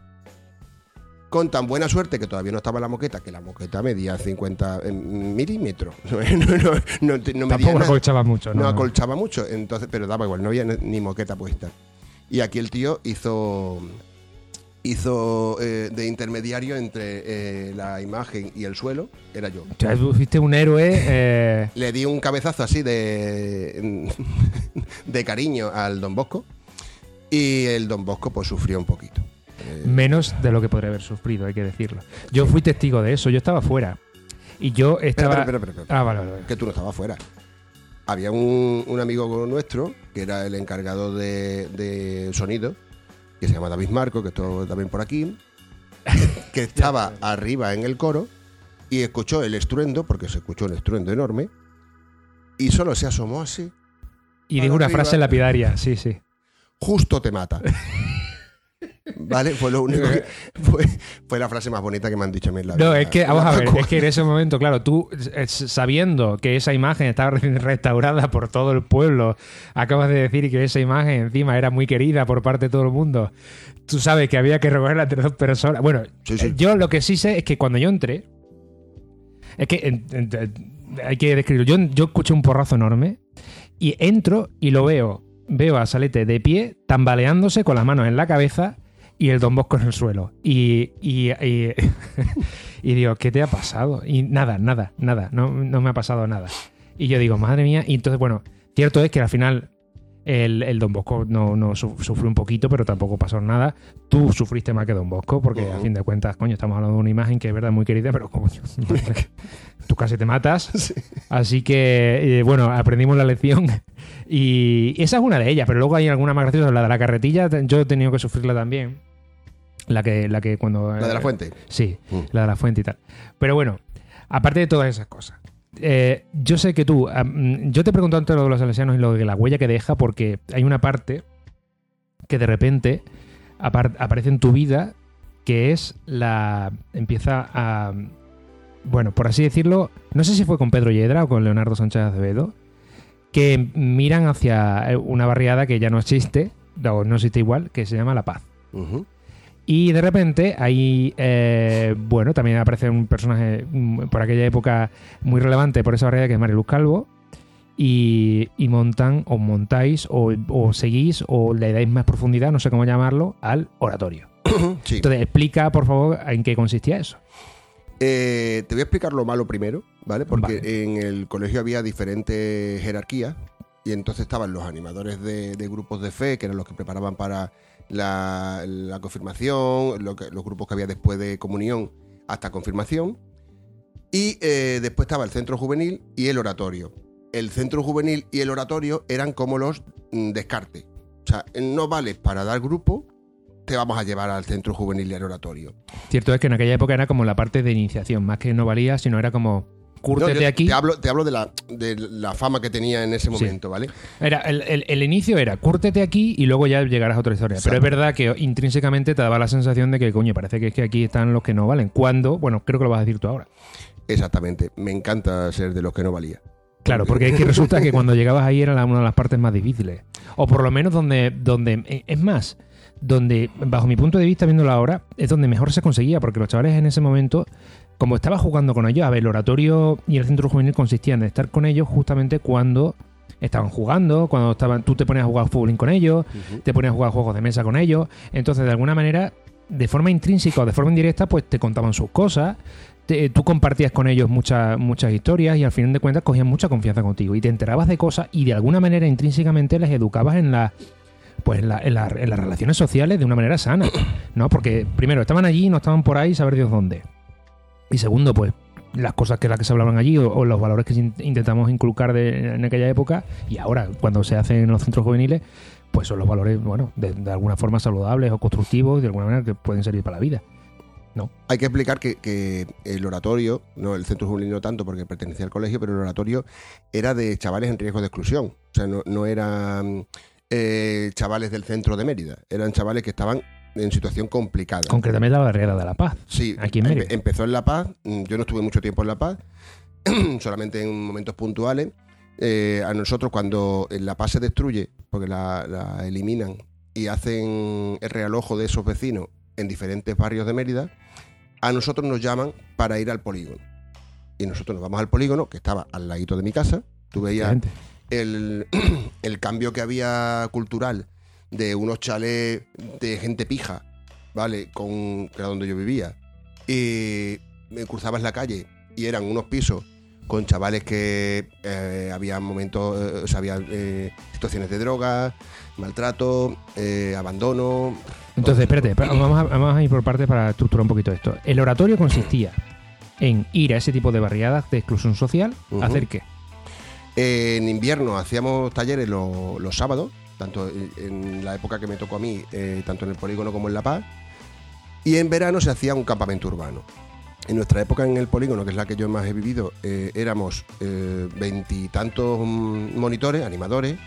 Con tan buena suerte que todavía no estaba la moqueta, que la moqueta medía 50 milímetros. [LAUGHS] No, no, no, no, medía nada. acolchaba mucho, ¿no? No acolchaba mucho, entonces, pero daba igual, no había ni moqueta puesta. Y aquí el tío hizo hizo eh, de intermediario entre eh, la imagen y el suelo, era yo. O sea, tú fuiste un héroe. eh, [LAUGHS] Le di un cabezazo así de, [LAUGHS] de cariño al Don Bosco y el Don Bosco pues sufrió un poquito. Menos de lo que podría haber sufrido, hay que decirlo. Yo fui testigo de eso, yo estaba fuera. Y yo estaba. espera, espera, espera, espera, Ah, vale, vale. vale. que tú no estabas fuera. Había un, un amigo nuestro que era el encargado de, de sonido, que se llama David Marco, que estuvo también por aquí, [LAUGHS] que estaba arriba en el coro y escuchó el estruendo, porque se escuchó un estruendo enorme, y solo se asomó así, Y digo una arriba. frase lapidaria, sí, sí. justo te mata. [LAUGHS] ¿Vale? Fue lo único que, [LAUGHS] fue, fue la frase más bonita que me han dicho a mí en la No, vida. es que, vamos a ver, es que en [LAUGHS] ese momento, claro, tú eh, sabiendo que esa imagen estaba recién restaurada por todo el pueblo, acabas de decir que esa imagen encima era muy querida por parte de todo el mundo, tú sabes que había que recogerla entre dos personas. Bueno, Sí, sí. yo lo que sí sé es que cuando yo entré, es que en- en- hay que describirlo, yo, yo escuché un porrazo enorme y entro y lo veo, veo a Salete de pie, tambaleándose con las manos en la cabeza y el Don Bosco en el suelo. Y, y, y, [LAUGHS] y digo, ¿qué te ha pasado? Y nada, nada, nada, no, no me ha pasado nada. Y yo digo, madre mía, y entonces, bueno, cierto es que al final el, el Don Bosco no, no su- sufrió un poquito, pero tampoco pasó nada. Tú sufriste más que Don Bosco, porque a fin de cuentas, coño, estamos hablando de una imagen que es verdad muy querida, pero coño, [LAUGHS] tú casi te matas. [LAUGHS] Así que, eh, bueno, aprendimos la lección. Y esa es una de ellas, pero luego hay alguna más graciosa. La de la carretilla, yo he tenido que sufrirla también. La que, la que cuando. La de la eh, fuente. Sí, Mm. la de la fuente y tal. Pero bueno, aparte de todas esas cosas. Eh, yo sé que tú, yo te pregunto antes lo de los salesianos y lo de la huella que deja, porque hay una parte que de repente apar- aparece en tu vida que es la. empieza a. Bueno, por así decirlo, no sé si fue con Pedro Yedra o con Leonardo Sánchez Acevedo, que miran hacia una barriada que ya no existe, o no existe igual, que se llama La Paz. Ujú. Y de repente ahí, eh, bueno, también aparece un personaje mm, por aquella época muy relevante por esa barriada que es Mariluz Calvo. Y, y montan, o montáis, o, o seguís, o le dais más profundidad, no sé cómo llamarlo, al oratorio. [COUGHS] Sí. Entonces, explica, por favor, en qué consistía eso. Eh, te voy a explicar lo malo primero, ¿vale? Porque Vale. en el colegio había diferentes jerarquías y entonces estaban los animadores de, de grupos de fe, que eran los que preparaban para la, confirmación, los grupos que había después de comunión hasta confirmación. Y eh, después estaba el centro juvenil y el oratorio. El centro juvenil y el oratorio eran como los mm, descartes. O sea, no vales para dar grupo, te vamos a llevar al centro juvenil y al oratorio. Cierto es que en aquella época era como la parte de iniciación, más que no valía, sino era como, No, cúrtete yo aquí. Te hablo, te hablo de, la, de la fama que tenía en ese Sí. momento, ¿vale? Era, el, el- el inicio era, cúrtete aquí y luego ya llegarás a otra historia. Pero es verdad que intrínsecamente te daba la sensación de que, coño, parece que es que aquí están los que no valen. Cuando, bueno, creo que lo vas a decir tú ahora. Exactamente. Me encanta ser de los que no valía. Claro, porque es que resulta que cuando llegabas ahí era una de las partes más difíciles. O por lo menos donde, donde eh, es más, donde, bajo mi punto de vista, viéndolo ahora, es donde mejor se conseguía, porque los chavales en ese momento, como estaba jugando con ellos, a ver, el oratorio y el centro juvenil consistían en estar con ellos justamente cuando estaban jugando, cuando estaban, tú te ponías a jugar fútbol con ellos, te ponías a jugar juegos de mesa con ellos. Entonces, de alguna manera, de forma intrínseca o de forma indirecta, pues te contaban sus cosas. te- tú compartías con ellos muchas muchas historias y al final de cuentas cogían mucha confianza contigo y te enterabas de cosas y de alguna manera intrínsecamente les educabas en la pues en, la- en la- en las relaciones sociales de una manera sana, ¿no? Porque primero estaban allí y no estaban por ahí saber Dios dónde. Y segundo, pues las cosas que las que se hablaban allí o, los valores que in- intentamos inculcar de- en aquella época y ahora cuando se hacen en los centros juveniles, pues son los valores, bueno, de, alguna forma saludables o constructivos, de alguna manera que pueden servir para la vida. Hay que explicar que, que el oratorio, no el centro juvenil no tanto porque pertenecía al colegio, pero el oratorio era de chavales en riesgo de exclusión. O sea, no, no eran eh, chavales del centro de Mérida, eran chavales que estaban en situación complicada. Concretamente la barrera de la paz. Sí, Aquí en empe- Mérida. empezó en La Paz. mm, Yo no estuve mucho tiempo en La Paz, [CLEARS THROAT] solamente en momentos puntuales. Eh, a nosotros, cuando La Paz se destruye, porque la, la eliminan y hacen el realojo de esos vecinos en diferentes barrios de Mérida, a nosotros nos llaman para ir al polígono. Y nosotros nos vamos al polígono, que estaba al ladito de mi casa. Tú veías el, [CLEARS THROAT] el cambio que había cultural de unos chalés de gente pija, ¿vale? Con, que era donde yo vivía. Y me cruzabas la calle y eran unos pisos con chavales que eh, había momentos, eh, o sea, había eh, situaciones de droga, maltrato, abandono. Entonces, espérate, vamos a, vamos a ir por partes para estructurar un poquito esto. El oratorio consistía [CLEARS THROAT] en ir a ese tipo de barriadas de exclusión social. ¿hacer qué? En invierno hacíamos talleres lo- los sábados, tanto en- la época que me tocó a mí, eh, tanto en el polígono como en La Paz. Y en verano se hacía un campamento urbano. En nuestra época en el polígono, que es la que yo más he vivido, eh, éramos eh, veintitantos monitores, animadores,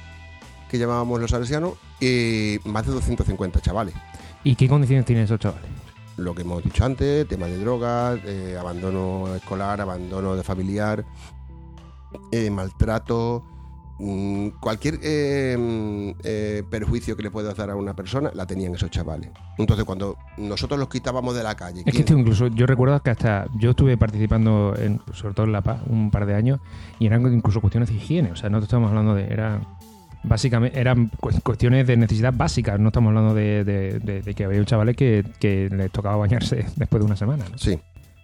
que llamábamos los salesianos, y más de 250 chavales. ¿Y qué condiciones tienen esos chavales? Lo que hemos dicho antes, tema de drogas, eh, abandono escolar, abandono de familiar, eh, maltrato, cualquier eh, mm, eh, perjuicio que le puedas dar a una persona, la tenían esos chavales. Entonces, cuando nosotros los quitábamos de la calle, Es que ¿quién- esto incluso, yo recuerdo que hasta yo estuve participando, en, sobre todo en La Paz, un par de años, y eran incluso cuestiones de higiene. O sea, no te estamos hablando de. Eran, básicamente, eran cu- cuestiones de necesidad básicas. No estamos hablando de, de- de- de que había un chaval que, que les tocaba bañarse [LAUGHS] después de una semana. ¿no? Sí.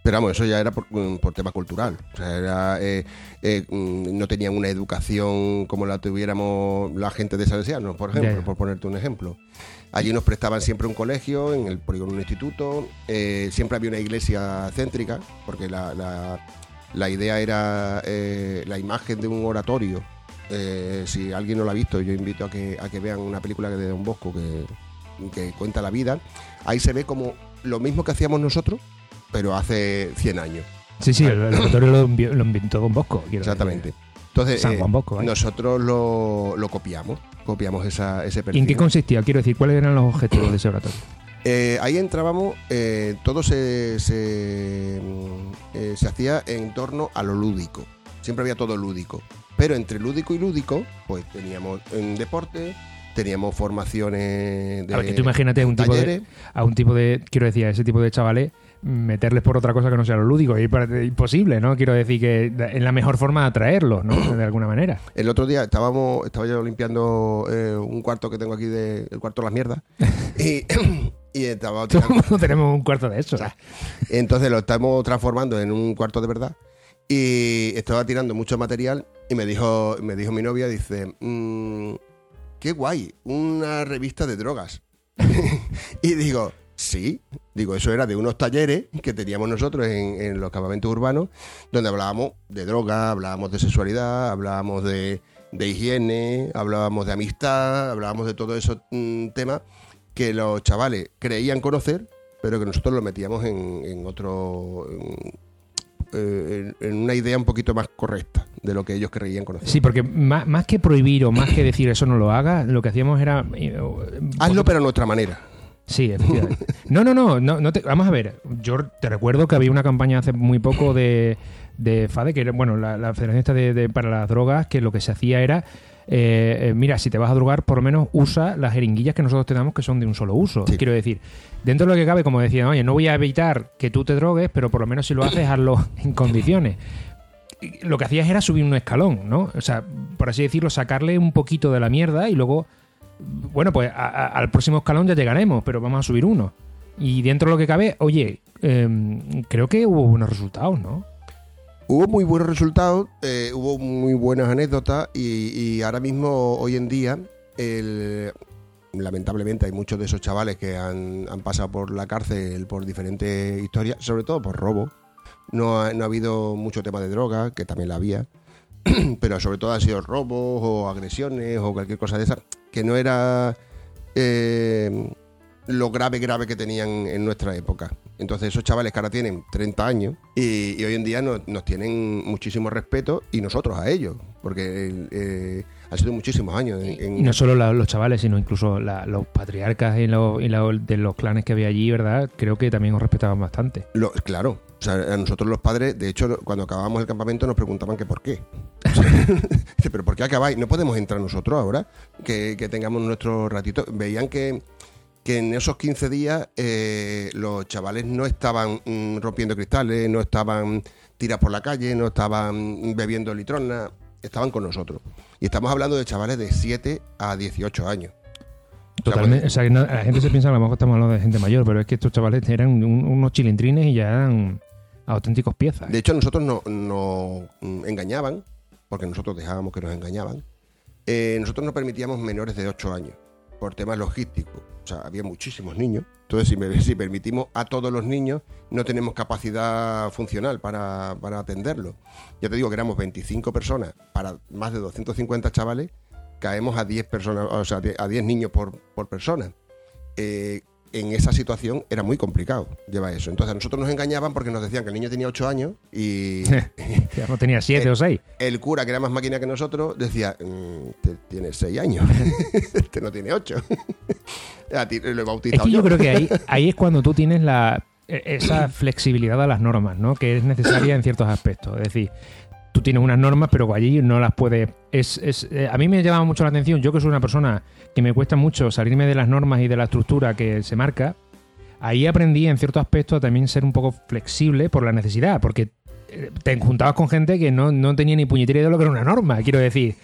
Pero vamos, eso ya era por, mm, por tema cultural. O sea, era, eh, eh, mm, no tenían una educación como la tuviéramos la gente de Salesianos, por ejemplo, por ponerte un ejemplo. Allí nos prestaban siempre un colegio, en el polígono un instituto, eh, siempre había una iglesia céntrica, porque la, la- la idea era la imagen de un oratorio. Si alguien no lo ha visto, yo invito a que, a que vean una película de Don Bosco que, que cuenta la vida. Ahí se ve como lo mismo que hacíamos nosotros, pero hace 100 años. Sí, sí, el, el oratorio lo, envi- lo inventó Don Bosco. Exactamente. decir. Entonces, San eh, Juan Bosco, vaya. nosotros lo, lo copiamos, copiamos esa, ese ¿Y perfil. en qué consistía? Quiero decir, ¿cuáles eran los objetivos de ese oratorio? Eh, ahí entrábamos, eh, todo se, se, mm, eh, se hacía en torno a lo lúdico. Siempre había todo lúdico. Pero entre lúdico y lúdico, pues teníamos en deporte, teníamos formaciones de A ver, que tú imagínate a un tipo de, a un tipo de, quiero decir, a ese tipo de chavales, meterles por otra cosa que no sea lo lúdico. Es imposible, ¿no? Quiero decir que es la mejor forma de atraerlos, ¿no? [CLEARS THROAT] De alguna manera. El otro día estábamos, estaba yo limpiando eh, un cuarto que tengo aquí, de, el cuarto de las mierdas. [LAUGHS] y, [CLEARS THROAT] y estaba mundo tenemos un cuarto de eso. Entonces lo estamos transformando en un cuarto de verdad. Y estaba tirando mucho material y me dijo, me dijo mi novia, dice, "Mm, qué guay, una revista de drogas. [LAUGHS] y digo, sí, digo, eso era de unos talleres que teníamos nosotros en, en los campamentos urbanos, donde hablábamos de droga, hablábamos de sexualidad, hablábamos de, de higiene, hablábamos de amistad, hablábamos de todos esos mm, temas que los chavales creían conocer, pero que nosotros lo metíamos en, en otro. En, eh, en- una idea un poquito más correcta de lo que ellos creían conocer. Sí, porque más, más que prohibir o más que decir eso no lo hagas, lo que hacíamos era... eh, Hazlo, pero a nuestra manera. Sí, efectivamente. [LAUGHS] No, no, no, no, no te- vamos a ver. Yo te recuerdo que había una campaña hace muy poco de, de FADE, que era, bueno, la, la Federación esta de, de- para las drogas, que lo que se hacía era, eh, eh, mira, si te vas a drogar, por lo menos usa las jeringuillas que nosotros te damos que son de un solo uso. Sí. Quiero decir, dentro de lo que cabe, como decía, oye, no voy a evitar que tú te drogues, pero por lo menos si lo haces, hazlo [LAUGHS] en condiciones. Lo que hacías era subir un escalón, ¿no? O sea, por así decirlo, sacarle un poquito de la mierda y luego bueno, pues al próximo escalón ya llegaremos, pero vamos a subir uno. Y dentro de lo que cabe, oye, em, creo que hubo buenos resultados, ¿no? Hubo muy buenos resultados, eh, hubo muy buenas anécdotas y, ahora mismo, hoy en día, lamentablemente hay muchos de esos chavales que han, han pasado por la cárcel por diferentes historias, sobre todo por robo. No ha, no ha habido mucho tema de droga, que también la había, [CLEARS THROAT] pero sobre todo han sido robos o agresiones o cualquier cosa de esa, que no era eh, lo grave, grave que tenían en nuestra época. Entonces esos chavales que ahora tienen 30 años y, hoy en día nos, nos tienen muchísimo respeto y nosotros a ellos, porque eh, han sido muchísimos años. En, en- Y no solo la- los chavales, sino incluso la- los patriarcas y, los, y la- de los clanes que había allí, ¿verdad? Creo que también os respetaban bastante. lo- claro, o sea, a nosotros los padres, de hecho, cuando acabábamos el campamento nos preguntaban que por qué. O [LAUGHS] sea, dice, pero ¿por qué acabáis? No podemos entrar nosotros ahora, que, que tengamos nuestro ratito. Veían que, que en esos 15 días eh, los chavales no estaban mm, rompiendo cristales, no estaban tirados por la calle, no estaban bebiendo litrona, estaban con nosotros. Y estamos hablando de chavales de 7 a 18 años. Totalmente. pues- O sea, no- la gente se piensa a lo mejor estamos hablando de gente mayor, pero es que estos chavales eran un- unos chilindrines y ya eran auténticos piezas. De hecho, nosotros nos no, mm, engañaban, porque nosotros dejábamos que nos engañaban. Eh, nosotros no permitíamos menores de 8 años, por temas logísticos. O sea, había muchísimos niños. Entonces, [LAUGHS] si, permitimos a todos los niños, no tenemos capacidad funcional para, para atenderlos. Ya te digo que éramos 25 personas para más de 250 chavales, caemos a 10 personas, o sea, a 10 niños por, por persona. Eh, en esa situación era muy complicado llevar eso. Entonces a nosotros nos engañaban porque nos decían que el niño tenía 8 años y [LAUGHS] Ya no tenía 7 o 6. el cura, que era más máquina que nosotros, decía, "Mm, este tiene 6 años, [LAUGHS] este no tiene 8. [LAUGHS] A ti lo he Es bautizado que yo yo. creo que ahí, ahí es cuando tú tienes la, e- esa flexibilidad a las normas, ¿no? Que es necesaria en ciertos aspectos. Es decir, tú tienes unas normas, pero allí no las puedes. Es, es- eh, a mí me llama mucho la atención, yo que soy una persona que me cuesta mucho salirme de las normas y de la estructura que se marca, ahí aprendí en ciertos aspectos a también ser un poco flexible por la necesidad, porque eh, te juntabas con gente que no, no tenía ni puñetera de lo que era una norma, quiero decir.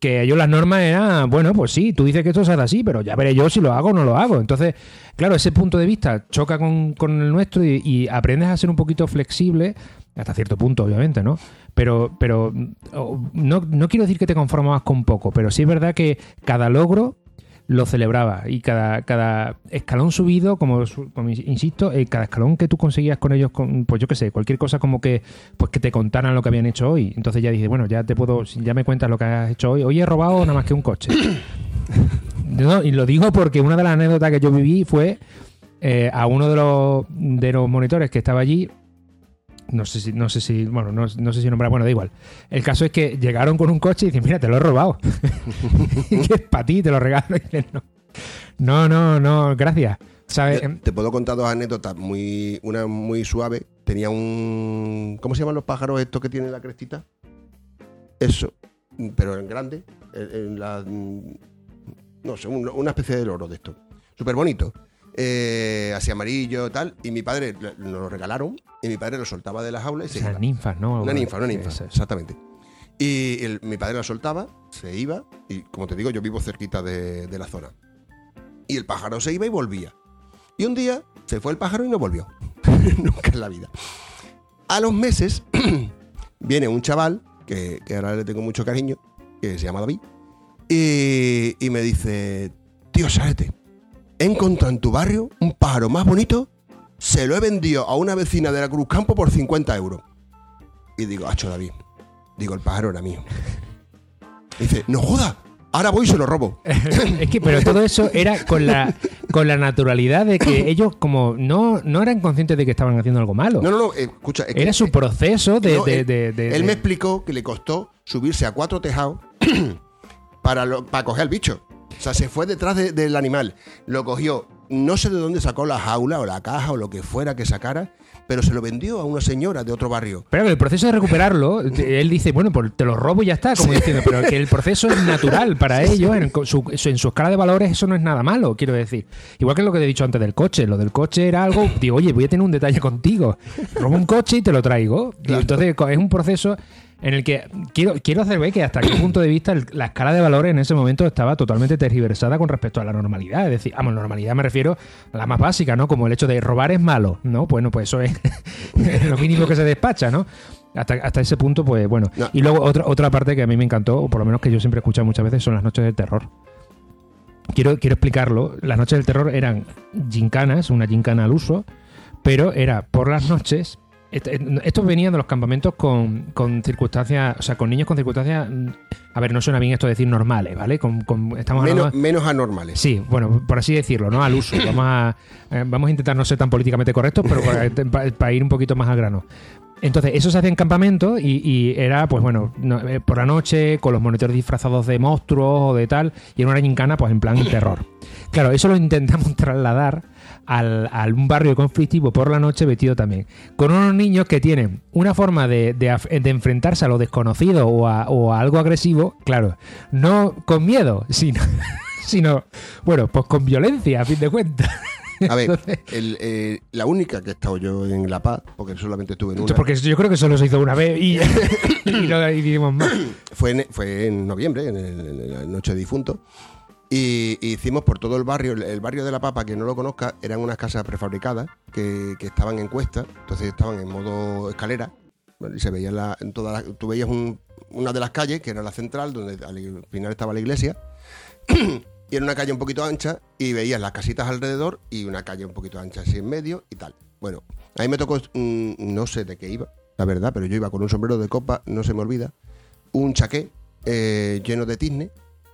Que ellos las normas eran, bueno, pues sí, tú dices que esto se hace así, pero ya veré yo si lo hago o no lo hago. Entonces, claro, ese punto de vista choca con, el nuestro y aprendes a ser un poquito flexible, hasta cierto punto, obviamente, ¿no? Pero, pero no, no quiero decir que te conformabas con poco, pero sí es verdad que cada logro lo celebraba y cada, cada escalón subido, como, insisto, eh, cada escalón que tú conseguías con ellos, con, pues yo qué sé, cualquier cosa como que pues que te contaran lo que habían hecho hoy. Entonces ya dices, bueno, ya te puedo, ya me cuentas lo que has hecho hoy. Hoy he robado nada más que un coche. [COUGHS] No, y lo digo porque una de las anécdotas que yo viví fue eh, a uno de los, de los monitores que estaba allí. No sé si, no sé si, bueno, no, no sé si nombrar, bueno, da igual. El caso es que llegaron con un coche y dicen, mira, te lo he robado. [LAUGHS] que es para ti, te lo regalo. Y dicen, no, no, no, gracias. ¿Sabes? Te puedo contar dos anécdotas, muy, una muy suave. Tenía un. ¿Cómo se llaman los pájaros estos que tienen la crestita? Eso, pero en grande. No sé, un- una especie de loro de esto. Súper bonito. Eh, así amarillo, tal. Y mi padre lo- regalaron. Y mi padre lo soltaba de la jaula y se iba. ninfas, ¿no? Una ninfa, una ninfa, es. exactamente. Y el- mi padre la soltaba, se iba, y como te digo, yo vivo cerquita de, de la zona. Y el pájaro se iba y volvía. Y un día se fue el pájaro y no volvió. [LAUGHS] Nunca en la vida. A los meses [CLEARS THROAT] viene un chaval, que, que ahora le tengo mucho cariño, que se llama David, y, y me dice, tío Sarete, he encontrado en tu barrio un pájaro más bonito, se lo he vendido a una vecina de la Cruz Campo por 50 euros. Y digo, hacho David. Digo, el pájaro era mío. Dice, no joda, ahora voy y se lo robo. [LAUGHS] es que, pero todo eso era con la, con la naturalidad de que ellos, como no, no eran conscientes de que estaban haciendo algo malo. No, no, no, eh, escucha. es que- era su proceso de. no, de- él, de- de- él de- me explicó que le costó subirse a cuatro tejados [CLEARS THROAT] para, lo- para coger al bicho. O sea, se fue detrás de- del animal, lo cogió, no sé de dónde sacó la jaula o la caja o lo que fuera que sacara, pero se lo vendió a una señora de otro barrio. Pero el proceso de recuperarlo, él dice, bueno, pues te lo robo y ya está, como diciendo, pero que el proceso es natural para ellos, en su, su- en su escala de valores eso no es nada malo, quiero decir. Igual que lo que te he dicho antes del coche, lo del coche era algo, digo, oye, voy a tener un detalle contigo, robo un coche y te lo traigo. Y entonces es un proceso en el que quiero, quiero hacer ver que hasta qué punto de vista el- la escala de valores en ese momento estaba totalmente tergiversada con respecto a la normalidad. Es decir, vamos, normalidad me refiero a la más básica, ¿no? Como el hecho de robar es malo, ¿no? Bueno, pues eso [LAUGHS] es lo mínimo que se despacha, ¿no? Hasta, hasta ese punto, pues bueno. No. Y luego otra, otra parte que a mí me encantó, o por lo menos que yo siempre he escuchado muchas veces, son las noches del terror. Quiero, quiero explicarlo. Las noches del terror eran gincanas, una gincana al uso, pero era por las noches. Est- Estos venían de los campamentos con, con circunstancias, o sea, con niños con circunstancias. mm, A ver, no suena bien esto de decir normales, ¿vale? Con, con- estamos hablando Menos, menos anormales. Sí, bueno, por así decirlo, ¿no? Al uso. [COUGHS] Vamos a, eh, vamos a intentar no ser tan políticamente correctos, pero para, [COUGHS] pa- para ir un poquito más al grano. Entonces, eso se hacía en campamento y, y era, pues bueno, no, eh, por la noche, con los monitores disfrazados de monstruos o de tal, y en una gincana, pues en plan terror. Claro, eso lo intentamos [LAUGHS] trasladar al, a un barrio conflictivo por la noche vestido también. Con unos niños que tienen una forma de, de de enfrentarse a lo desconocido o a, o a algo agresivo, claro, no con miedo, sino, [LAUGHS] sino, bueno, pues con violencia, a fin de cuentas. A ver, Entonces- el, eh, la única que he estado yo en La Paz, porque solamente estuve en una, Porque yo creo que solo se hizo una vez y, [COUGHS] y no más. fue en, fue en noviembre, en, el- en la noche de difunto. Y, hicimos por todo el barrio, el, barrio de La Papa, que no lo conozca, eran unas casas prefabricadas que, estaban en cuesta, entonces estaban en modo escalera. y se veía en todas las- tú veías un- una de las calles, que era la central, donde al final estaba la iglesia, [CLEARS THROAT] y era una calle un poquito ancha, y veías las casitas alrededor y una calle un poquito ancha así en medio y tal. Bueno, a mí me tocó, mm, no sé de qué iba, la verdad, pero yo iba con un sombrero de copa, no se me olvida, un chaqué eh, lleno de tizne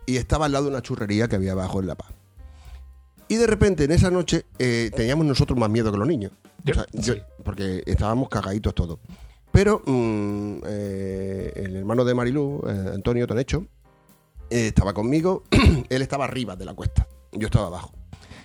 y estaba al lado de una churrería que había abajo en La Paz. Y de repente en esa noche eh, teníamos nosotros más miedo que los niños. O sea, yo- Sí. porque estábamos cagaditos todos. Pero mm, eh, el hermano de Marilú, eh, Antonio Tonecho, eh, estaba conmigo. [CLEARS THROAT] Él estaba arriba de la cuesta. Yo estaba abajo.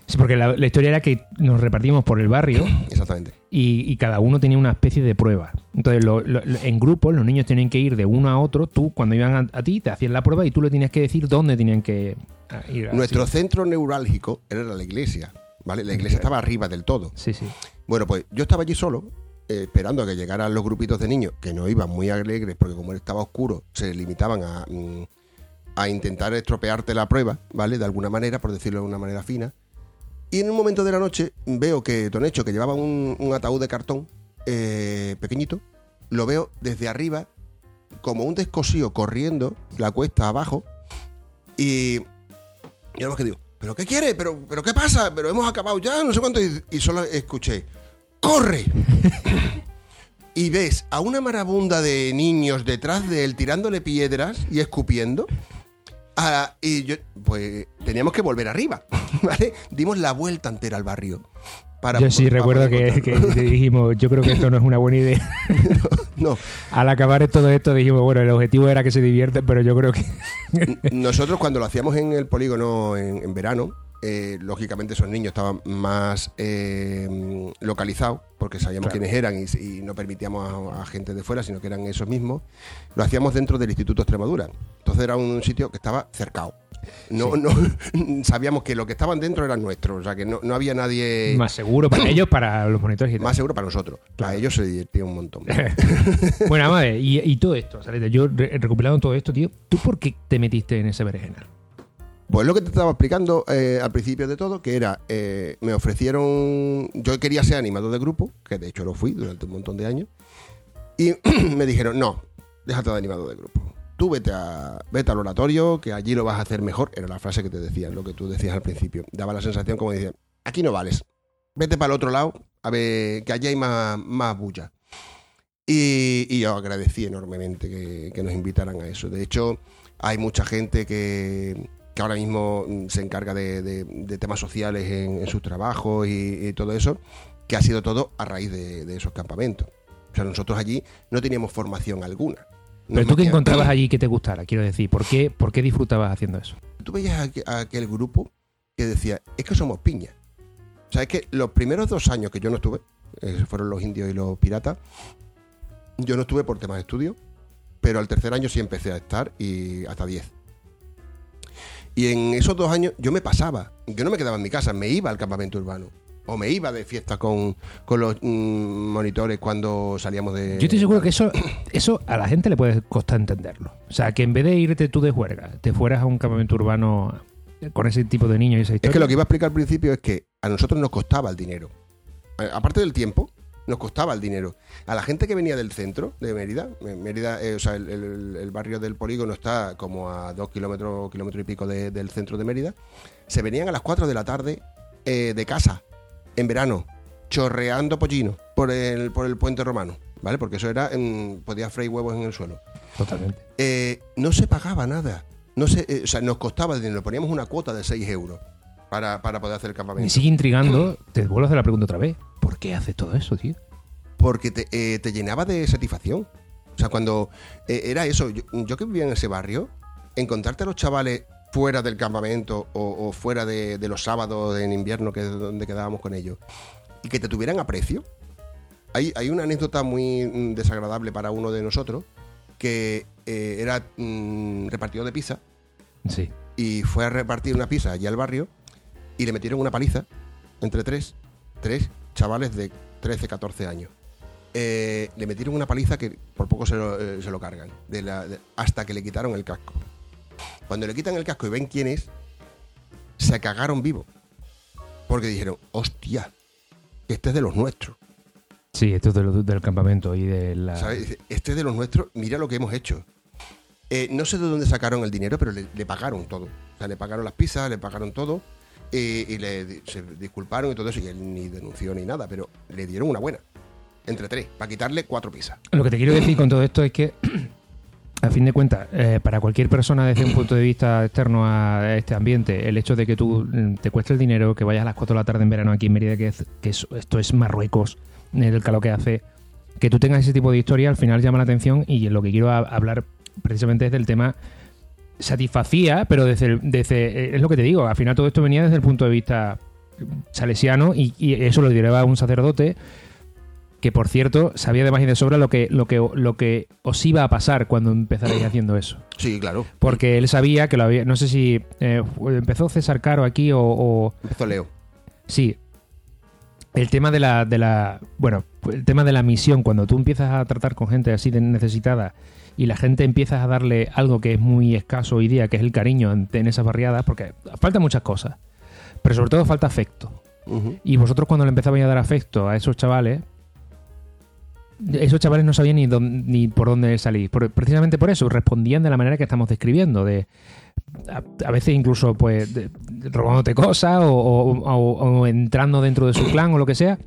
Sí, porque la, la historia era que nos repartimos por el barrio [CLEARS THROAT] Exactamente. y, y cada uno tenía una especie de prueba. Entonces, lo- lo- en grupos, los niños tenían que ir de uno a otro. Tú, cuando iban a, a ti, te hacían la prueba y tú le tenías que decir dónde tenían que ah, ir. así. Nuestro centro neurálgico era la iglesia. ¿Vale? La iglesia estaba arriba del todo. Sí, sí. Bueno, pues yo estaba allí solo, eh, esperando a que llegaran los grupitos de niños, que no iban muy alegres, porque como estaba oscuro, se limitaban a, mm, a intentar estropearte la prueba, ¿vale? De alguna manera, por decirlo de una manera fina. Y en un momento de la noche veo que Tonecho, que llevaba un, ataúd de cartón eh, pequeñito, lo veo desde arriba, como un descosío corriendo la cuesta abajo. Y yo nada más que digo, ¿pero qué quiere? ¿Pero, ¿pero qué pasa? ¿Pero hemos acabado ya? No sé cuánto. Y solo escuché, ¡corre! y ves a una marabunda de niños detrás de él tirándole piedras y escupiendo. Ah, y yo, pues teníamos que volver arriba, [LAUGHS] ¿vale? Dimos la vuelta entera al barrio. Para, Yo sí para recuerdo que, dijimos, yo creo que esto no es una buena idea. [LAUGHS] No, Al acabar todo esto dijimos, bueno, el objetivo era que se divierten, pero yo creo que... Nosotros cuando lo hacíamos en el polígono en, en verano, eh, lógicamente esos niños estaban más eh, localizados, porque sabíamos Claro. quiénes eran y, y no permitíamos a, a gente de fuera, sino que eran esos mismos. Lo hacíamos dentro del Instituto Extremadura. Entonces era un sitio que estaba cercado. No, no [LAUGHS] sabíamos que lo que estaban dentro eran nuestros, o sea que no, no había nadie Más seguro para [CLEARS THROAT] ellos, para los monitores y más seguro para nosotros. A ellos se divertían un montón. [LAUGHS] Bueno, [LAUGHS] Amade, y, y todo esto, Saleta, yo re- recopilando todo esto, tío, ¿tú por qué te metiste en ese berenjenal? Pues lo que te estaba explicando eh, al principio de todo, que era, eh, me ofrecieron, yo quería ser animador de grupo, que de hecho lo fui durante un montón de años, y [CLEARS THROAT] me dijeron, no, déjate de animador de grupo. Tú vete, a, vete al oratorio, que allí lo vas a hacer mejor. Era la frase que te decían, lo que tú decías al principio. Daba la sensación como decían, aquí no vales. Vete para el otro lado, a ver, que allí hay más, más bulla. Y, yo agradecí enormemente que nos invitaran a eso. De hecho, hay mucha gente que, que ahora mismo mm, se encarga de, de- de temas sociales en, en sus trabajos y, y todo eso, que ha sido todo a raíz de, de esos campamentos. O sea, nosotros allí no teníamos formación alguna. Pero Nos tú qué encontrabas allí que te gustara, quiero decir, ¿por qué, por qué disfrutabas haciendo eso? Tú veías a, aqu- a aquel grupo que decía, es que somos piña. O sea, es que los primeros dos años que yo no estuve, esos fueron los indios y los piratas, yo no estuve por temas de estudio, pero al tercer año sí empecé a estar y hasta 10. Y en esos dos años yo me pasaba, yo no me quedaba en mi casa, me iba al campamento urbano. O me iba de fiesta con, con los mm, monitores cuando salíamos de... Yo estoy seguro que eso, [COUGHS] eso a la gente le puede costar entenderlo. O sea, que en vez de irte tú de juerga, te fueras a un campamento urbano con ese tipo de niños y esa Es historia. que lo que iba a explicar al principio es que a nosotros nos costaba el dinero. Aparte del tiempo, nos costaba el dinero. A la gente que venía del centro de Mérida, eh, Mérida, eh, o sea, el, el- el barrio del polígono está como a dos kilómetros, kilómetro y pico de- del centro de Mérida, se venían a las 4 de la tarde eh, de casa, en verano, chorreando pollino por el, por el puente romano, ¿vale? Porque eso era, en, podía freír huevos en el suelo. Totalmente. Eh, no se pagaba nada. No se, o sea, nos costaba el dinero. Poníamos una cuota de 6 euros para, para poder hacer el Me campamento. sigue intrigando, te vuelvo a hacer la pregunta otra vez. ¿Por qué haces todo eso, tío? Porque te, eh, te llenaba de satisfacción. O sea, cuando eh, era eso, yo, yo que vivía en ese barrio, encontrarte a los chavales fuera del campamento o, o fuera de, de los sábados en invierno, que es donde quedábamos con ellos, y que te tuvieran aprecio. Hay, hay una anécdota muy mm, desagradable para uno de nosotros, que eh, era mm, repartidor de pizza, Sí. y fue a repartir una pizza allí al barrio y le metieron una paliza entre tres, tres chavales de 13, 14 años. Eh, le metieron una paliza que por poco se lo, eh, se lo cargan, de la- de- hasta que le quitaron el casco. Cuando le quitan el casco y ven quién es, se cagaron vivo. Porque dijeron, hostia, que este es de los nuestros. Sí, esto es de lo- del campamento y de la... Este es de los nuestros, mira lo que hemos hecho. Eh, no sé de dónde sacaron el dinero, pero le, le pagaron todo. O sea, le pagaron las pizzas, le pagaron todo. Eh, y le disculparon y todo eso. Y él ni denunció ni nada, pero le dieron una buena. Entre tres, para quitarle cuatro pizzas. Lo que te quiero decir con todo esto es que [CLEARS THROAT] a fin de cuentas, eh, para cualquier persona desde un punto de vista externo a este ambiente, el hecho de que tú mm, te cueste el dinero, que vayas a las 4 de la tarde en verano aquí en Mérida, que, es- que es- esto es Marruecos, el calor que hace, que tú tengas ese tipo de historia, al final llama la atención y lo que quiero hablar precisamente es del tema satisfacía, pero desde, el- desde eh, es lo que te digo, al final todo esto venía desde el punto de vista salesiano y, y eso lo lideraba un sacerdote que por cierto sabía de más y de sobra lo que, lo que, lo que os iba a pasar cuando empezarais [CLEARS THROAT] haciendo eso. Sí, claro. Porque él sabía que lo había. No sé si eh, empezó César Caro aquí o, o- Empezó Leo. Sí. El tema de la, de la. Bueno, el tema de la misión, cuando tú empiezas a tratar con gente así de necesitada y la gente empieza a darle algo que es muy escaso hoy día, que es el cariño en, en esas barriadas, porque falta muchas cosas. Pero sobre todo falta afecto. Y vosotros cuando le empezabais a dar afecto a esos chavales, esos chavales no sabían ni, dónde- ni por dónde salir. Por- precisamente por eso, respondían de la manera que estamos describiendo, de a, a veces incluso pues de- de robándote cosas o, o- o- o entrando dentro de su [COUGHS] clan o lo que sea.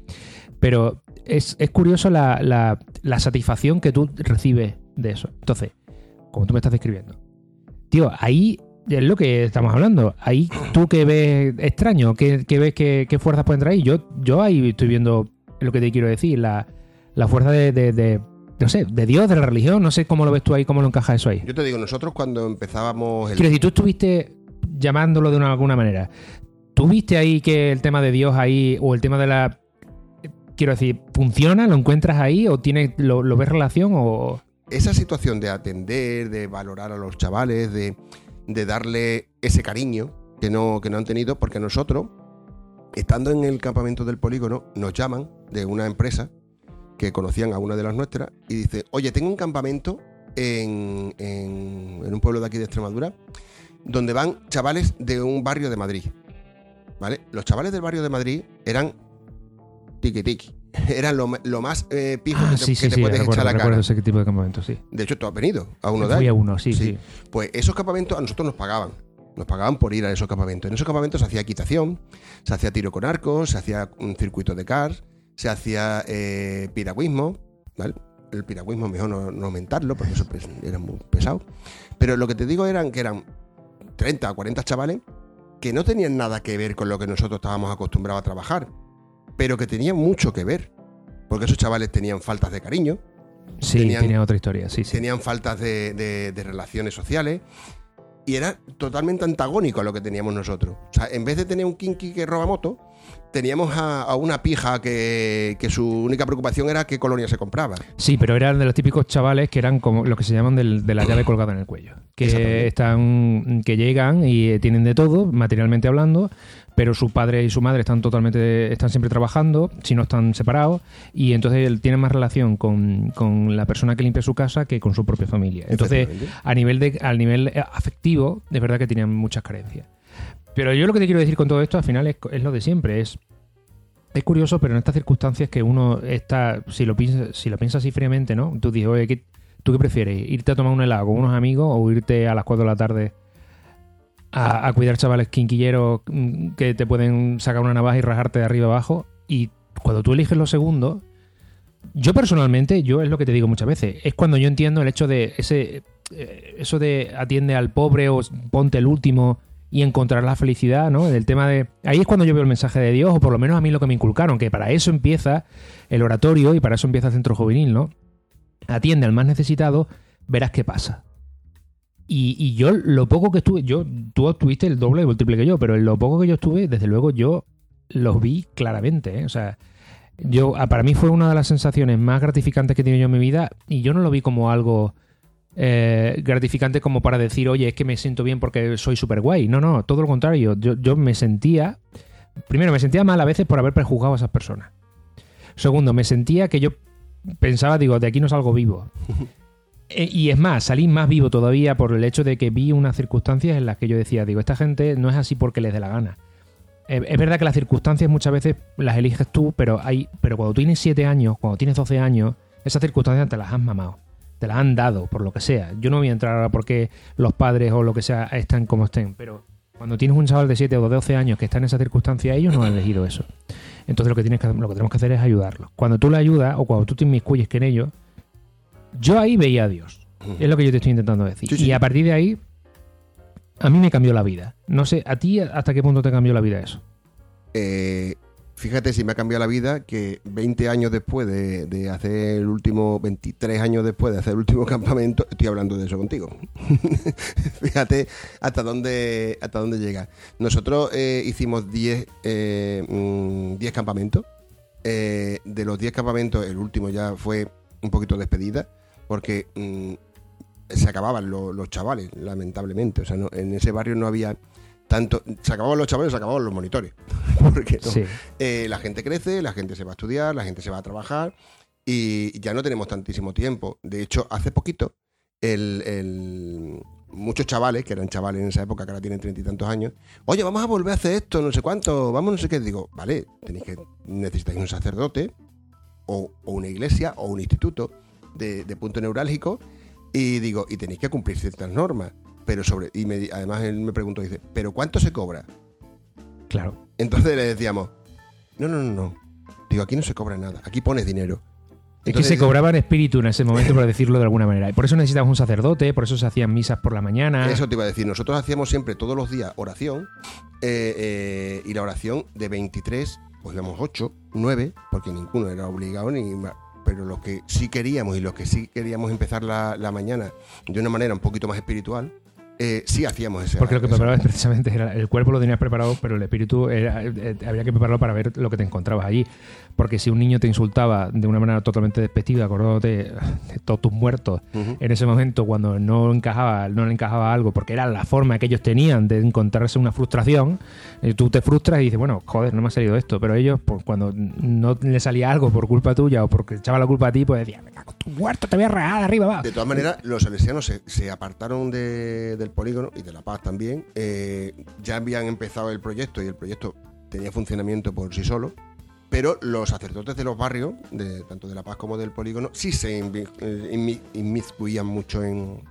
Pero es, es curioso la, la- la satisfacción que tú recibes de eso. Entonces, como tú me estás describiendo. Tío, ahí es lo que estamos hablando. Ahí tú que ves extraño, que, que ves que, fuerzas pueden traer. Yo, yo ahí estoy viendo lo que te quiero decir, la, la fuerza de, de- de- no sé, de Dios, de la religión. No sé cómo lo ves tú ahí, cómo lo encaja eso ahí. Yo te digo, nosotros cuando empezábamos el... Quiero decir, tú estuviste llamándolo de una- alguna manera. ¿Tú viste ahí que el tema de Dios ahí, o el tema de la. Quiero decir, ¿funciona? ¿Lo encuentras ahí? ¿O tiene, lo, lo ves relación? O. esa situación de atender, de valorar a los chavales, de, darle ese cariño que no, que no han tenido, porque nosotros, estando en el campamento del polígono, nos llaman de una empresa que conocían a una de las nuestras y dice, oye, tengo un campamento en, en- en un pueblo de aquí de Extremadura, donde van chavales de un barrio de Madrid. ¿Vale? Los chavales del barrio de Madrid eran tiki tiki. Eran lo, más eh, pijo Ah, que te, sí, que sí, te sí, puedes echar a la cara. ese tipo de sí. De hecho, tú has venido a uno de Fui a uno, sí. Pues esos campamentos a nosotros nos pagaban. Nos pagaban por ir a esos campamentos. En esos campamentos se hacía equitación, se hacía tiro con arcos, se hacía un circuito de cars, se hacía eh, piragüismo. ¿vale? El piragüismo mejor no, no aumentarlo porque eso pues, era muy pesado. Pero lo que te digo eran que eran 30 o 40 chavales que no tenían nada que ver con lo que nosotros estábamos acostumbrados a trabajar, pero que tenían mucho que ver. Porque esos chavales tenían faltas de cariño, Sí, Tenían- tenía otra historia, sí, sí. tenían faltas de, de- de relaciones sociales y era totalmente antagónico a lo que teníamos nosotros. O sea, en vez de tener un kinky que roba moto, teníamos a, a una pija que, que su única preocupación era qué colonia se compraba. Sí, pero eran de los típicos chavales que eran como lo que se llaman del- de la llave colgada en el cuello. Que están, que llegan y eh, tienen de todo, materialmente hablando, pero su padre y su madre están totalmente, están siempre trabajando, si no están separados, y entonces él tiene más relación con, con la persona que limpia su casa que con su propia familia. Entonces, a nivel de, al nivel eh, afectivo, de verdad que tenían muchas carencias. Pero yo lo que te quiero decir con todo esto, al final, es, es lo de siempre, es es curioso, pero en estas circunstancias que uno está, si lo piensas, si lo piensas así fríamente, ¿no? Tú dices, oye, ¿qué- ¿tú qué prefieres? ¿Irte a tomar un helado con unos amigos o irte a las 4 de la tarde a, a cuidar chavales quinquilleros mm, que te pueden sacar una navaja y rajarte de arriba abajo? Y cuando tú eliges lo segundo, yo personalmente, yo es lo que te digo muchas veces, es cuando yo entiendo el hecho de ese, eh, eso de atiende al pobre o ponte el último y encontrar la felicidad, ¿no? Del tema de... Ahí es cuando yo veo el mensaje de Dios, o por lo menos a mí lo que me inculcaron, que para eso empieza el oratorio y para eso empieza el centro juvenil, ¿no? Atiende al más necesitado, verás qué pasa. Y, yo, lo poco que estuve, yo, tú tuviste el doble o el triple que yo, pero lo poco que yo estuve, desde luego yo los vi claramente, ¿eh? O sea, yo, para mí fue una de las sensaciones más gratificantes que he tenido yo en mi vida y yo no lo vi como algo eh, gratificante como para decir, oye, es que me siento bien porque soy súper guay. No, no, todo lo contrario. Yo, yo me sentía, primero, me sentía mal a veces por haber prejuzgado a esas personas. Segundo, me sentía que yo pensaba, digo, de aquí no salgo vivo. [LAUGHS] Eh, y es más, salí más vivo todavía por el hecho de que vi unas circunstancias en las que yo decía, digo, esta gente no es así porque les dé la gana. Eh, es verdad que las circunstancias muchas veces las eliges tú, pero hay, pero cuando tienes 7 años, cuando tienes 12 años, esas circunstancias te las han mamado, te las han dado, por lo que sea. Yo no voy a entrar ahora porque los padres o lo que sea están como estén, pero cuando tienes un chaval de 7 o de 12 años que está en esa circunstancia, ellos no han elegido eso. Entonces lo que, tienes que, lo que tenemos que hacer es ayudarlos. Cuando tú le ayudas o cuando tú te inmiscuyes que en ellos, yo ahí veía a Dios. Es lo que yo te estoy intentando decir. Y a partir de ahí, a mí me cambió la vida. No sé, ¿a ti hasta qué punto te cambió la vida eso? Eh, fíjate si me ha cambiado la vida que 20 años después de, hacer el último, 23 años después de hacer el último campamento, estoy hablando de eso contigo. [LAUGHS] fíjate hasta dónde, hasta dónde llega. Nosotros eh, hicimos 10 eh, mm, campamentos. de los 10 campamentos, el último ya fue un poquito despedida, porque mm, se acababan los chavales, lamentablemente. O sea, en ese barrio no había tanto. Se acababan los chavales, se acababan los monitores. [LAUGHS] Porque eh, la gente crece, la gente se va a estudiar, la gente se va a trabajar y ya no tenemos tantísimo tiempo. De hecho, hace poquito, el, muchos chavales, que eran chavales en esa época, que ahora tienen treinta y tantos años, oye, vamos a volver a hacer esto, no sé cuánto, vamos, no sé qué. Digo, vale, tenéis que, necesitáis un sacerdote o, una iglesia o un instituto de punto neurálgico y digo, y tenéis que cumplir ciertas normas. Pero sobre. Y me, además él me preguntó, dice, ¿pero cuánto se cobra? Claro. Entonces le decíamos, no, no, no, no. Digo, aquí no se cobra nada, aquí pones dinero. es que se cobraba en espíritu en ese momento, por [LAUGHS] decirlo de alguna manera. Y por eso necesitabas un sacerdote, por eso se hacían misas por la mañana. Eso te iba a decir. Nosotros hacíamos siempre, todos los días, oración. Eh, eh, y la oración de 23, pues íbamos 8, 9, porque ninguno era obligado ni pero lo que sí queríamos y lo que sí queríamos empezar la, la mañana de una manera un poquito más espiritual, eh, sí hacíamos ese. Porque lo que preparabas precisamente era el cuerpo lo tenías preparado, pero el espíritu era, eh, había que prepararlo para ver lo que te encontrabas allí. Porque si un niño te insultaba de una manera totalmente despectiva, acordándote de todos tus muertos, en ese momento cuando no encajaba, no le encajaba algo, porque era la forma que ellos tenían de encontrarse una frustración, eh, tú te frustras y dices, bueno, joder, no me ha salido esto. Pero ellos, pues, cuando no le salía algo por culpa tuya o porque echaba la culpa a ti, pues decían, tu muerto te voy a regar, arriba va. De todas maneras, los salesianos se, apartaron del polígono y de La Paz también. Eh, ya habían empezado el proyecto y el proyecto tenía funcionamiento por sí solo pero los sacerdotes de los barrios, de, tanto de La Paz como del polígono, sí se eh, inmiscuían mucho en,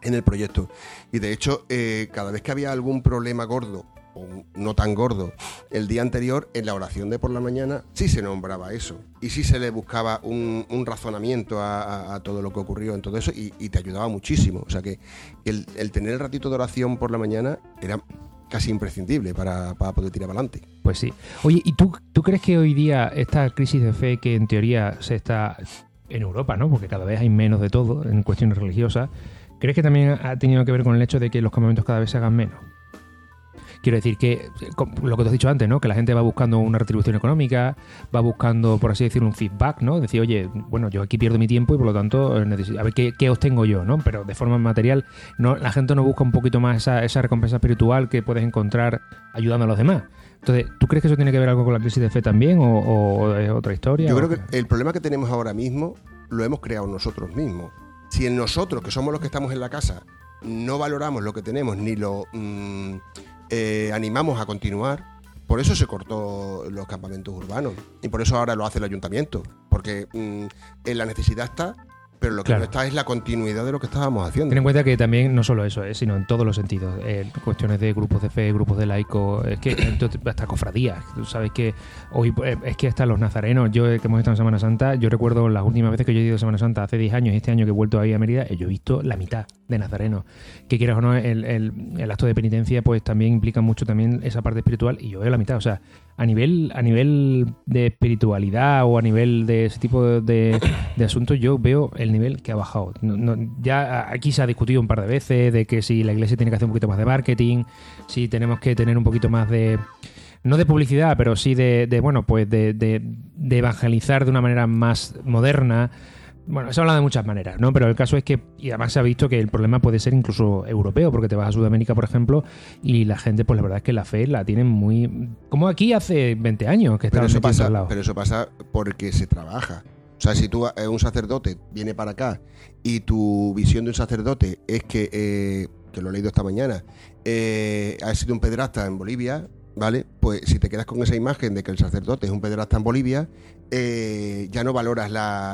el proyecto. Y de hecho, eh, cada vez que había algún problema gordo, no tan gordo, el día anterior, en la oración de por la mañana, sí se nombraba eso. Y sí se le buscaba un, razonamiento a, todo lo que ocurrió en todo eso y, te ayudaba muchísimo. O sea que el, el tener el ratito de oración por la mañana era casi imprescindible para, poder tirar adelante. Pues sí. Oye, ¿y tú, crees que hoy día esta crisis de fe que en teoría se está en Europa, ¿no? Porque cada vez hay menos de todo en cuestiones religiosas, ¿crees que también ha tenido que ver con el hecho de que los campamentos cada vez se hagan menos? Quiero decir que, lo que te has dicho antes, ¿no? Que la gente va buscando una retribución económica, va buscando, por así decirlo, un feedback, ¿no? Decir, oye, bueno, yo aquí pierdo mi tiempo y por lo tanto, eh, a ver qué, qué obtengo yo, ¿no? Pero de forma material, no, la gente no busca un poquito más esa, esa recompensa espiritual que puedes encontrar ayudando a los demás. Entonces, ¿tú crees que eso tiene que ver algo con la crisis de fe también o, es otra historia? Yo creo que el problema que tenemos ahora mismo lo hemos creado nosotros mismos. Si en nosotros, que somos los que estamos en la casa, no valoramos lo que tenemos ni lo... Mm, eh, animamos a continuar. Por eso se cortó los campamentos urbanos y por eso ahora lo hace el ayuntamiento, porque mm, en la necesidad está pero lo que no está es la continuidad de lo que estábamos haciendo. Ten en cuenta que también no solo eso, ¿eh? sino en todos los sentidos. Eh, cuestiones de grupos de fe, grupos de laicos, es que hasta cofradías. Tú sabes que hoy eh, es que están los nazarenos. Yo que hemos estado en Semana Santa, yo recuerdo las últimas veces que yo he ido a Semana Santa hace 10 años y este año que he vuelto ahí a Mérida, yo he visto la mitad de nazarenos. Que quieras o no, el, el, acto de penitencia pues también implica mucho también esa parte espiritual y yo veo la mitad. O sea, a nivel, a nivel de espiritualidad o a nivel de ese tipo de, asuntos, yo veo el nivel que ha bajado. ya aquí se ha discutido un par de veces de que si la iglesia tiene que hacer un poquito más de marketing, si tenemos que tener un poquito más de no de publicidad, pero sí de, bueno, pues de, de, evangelizar de una manera más moderna. Bueno, se habla de muchas maneras, ¿no? Pero el caso es que, y además se ha visto que el problema puede ser incluso europeo, porque te vas a Sudamérica, por ejemplo, y la gente, pues la verdad es que la fe la tienen muy. Como aquí hace 20 años que pero eso pasa, Pero eso pasa porque se trabaja. O sea, si tú, eh, un sacerdote, viene para acá y tu visión de un sacerdote es que, eh, que lo he leído esta mañana, eh, ha sido un pedrasta en Bolivia, ¿vale? Pues si te quedas con esa imagen de que el sacerdote es un pederasta en Bolivia, eh, ya no valoras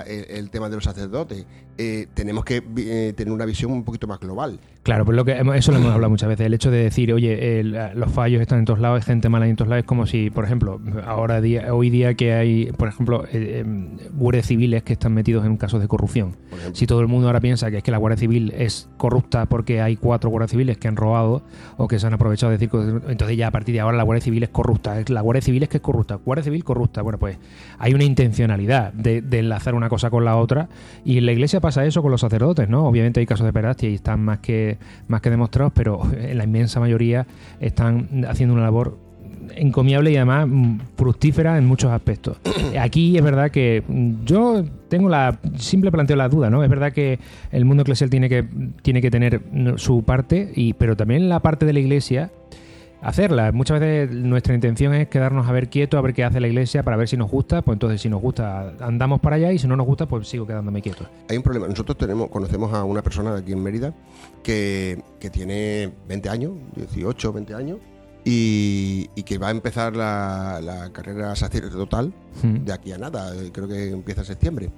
el, tema de los sacerdotes. Eh, tenemos que eh, tener una visión un poquito más global. Claro, pues lo que hemos- eso lo hemos hablado muchas veces. El hecho de decir, oye, el- los fallos están en todos lados, hay gente mala en todos lados, es como si, por ejemplo, ahora día, hoy día que hay, por ejemplo, eh, em, guardias civiles que están metidos en casos de corrupción. Si todo el mundo ahora piensa que es que la Guardia Civil es corrupta porque hay cuatro guardias civiles que han robado o que se han aprovechado de decir, entonces ya a partir de ahora la Guardia Civil es corrupta. La Guardia Civil es que es corrupta. Guardia Civil corrupta. Bueno, pues hay una intencionalidad de, de enlazar una cosa con la otra y en la Iglesia pasa eso con los sacerdotes, ¿no? Obviamente hay casos de pedastia y están más que, más que demostrados, pero [LAUGHS] en la inmensa mayoría están haciendo una labor encomiable y además mm, fructífera en muchos aspectos. [COUGHS] Aquí es verdad que mm, yo tengo la simple planteo la duda, ¿no? Es verdad que el mundo eclesial tiene que tiene que tener su parte y pero también la parte de la iglesia hacerla. Muchas veces nuestra intención es quedarnos a ver quietos, a ver qué hace la iglesia para ver si nos gusta, pues entonces si nos gusta andamos para allá y si no nos gusta pues sigo quedándome quieto. Hay un problema. Nosotros tenemos, conocemos a una persona de aquí en Mérida que, que tiene 20 años, 18, 20 años, y, y que va a empezar la, la carrera sacerdotal Mm. de aquí a nada. Creo que empieza en septiembre.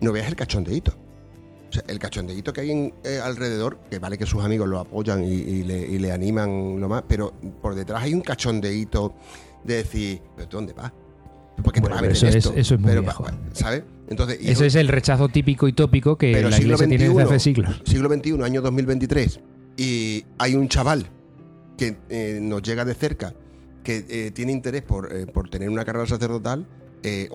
No veas el cachondeíto. O sea, el cachondeíto que hay en- eh, alrededor, que vale que sus amigos lo apoyan y, y le, y le animan lo más, pero por detrás hay un cachondeíto de decir, ¿pero tú dónde vas? ¿Por qué te vas a meter eso es- eso es muy Pero, viejo. ¿Sabes? Entonces, Ese es el rechazo típico y tópico que Pero la siglo iglesia tiene desde hace siglos. siglo XXI, año 2023, y hay un chaval que eh, nos llega de cerca, que eh, tiene interés por, por tener una carrera sacerdotal,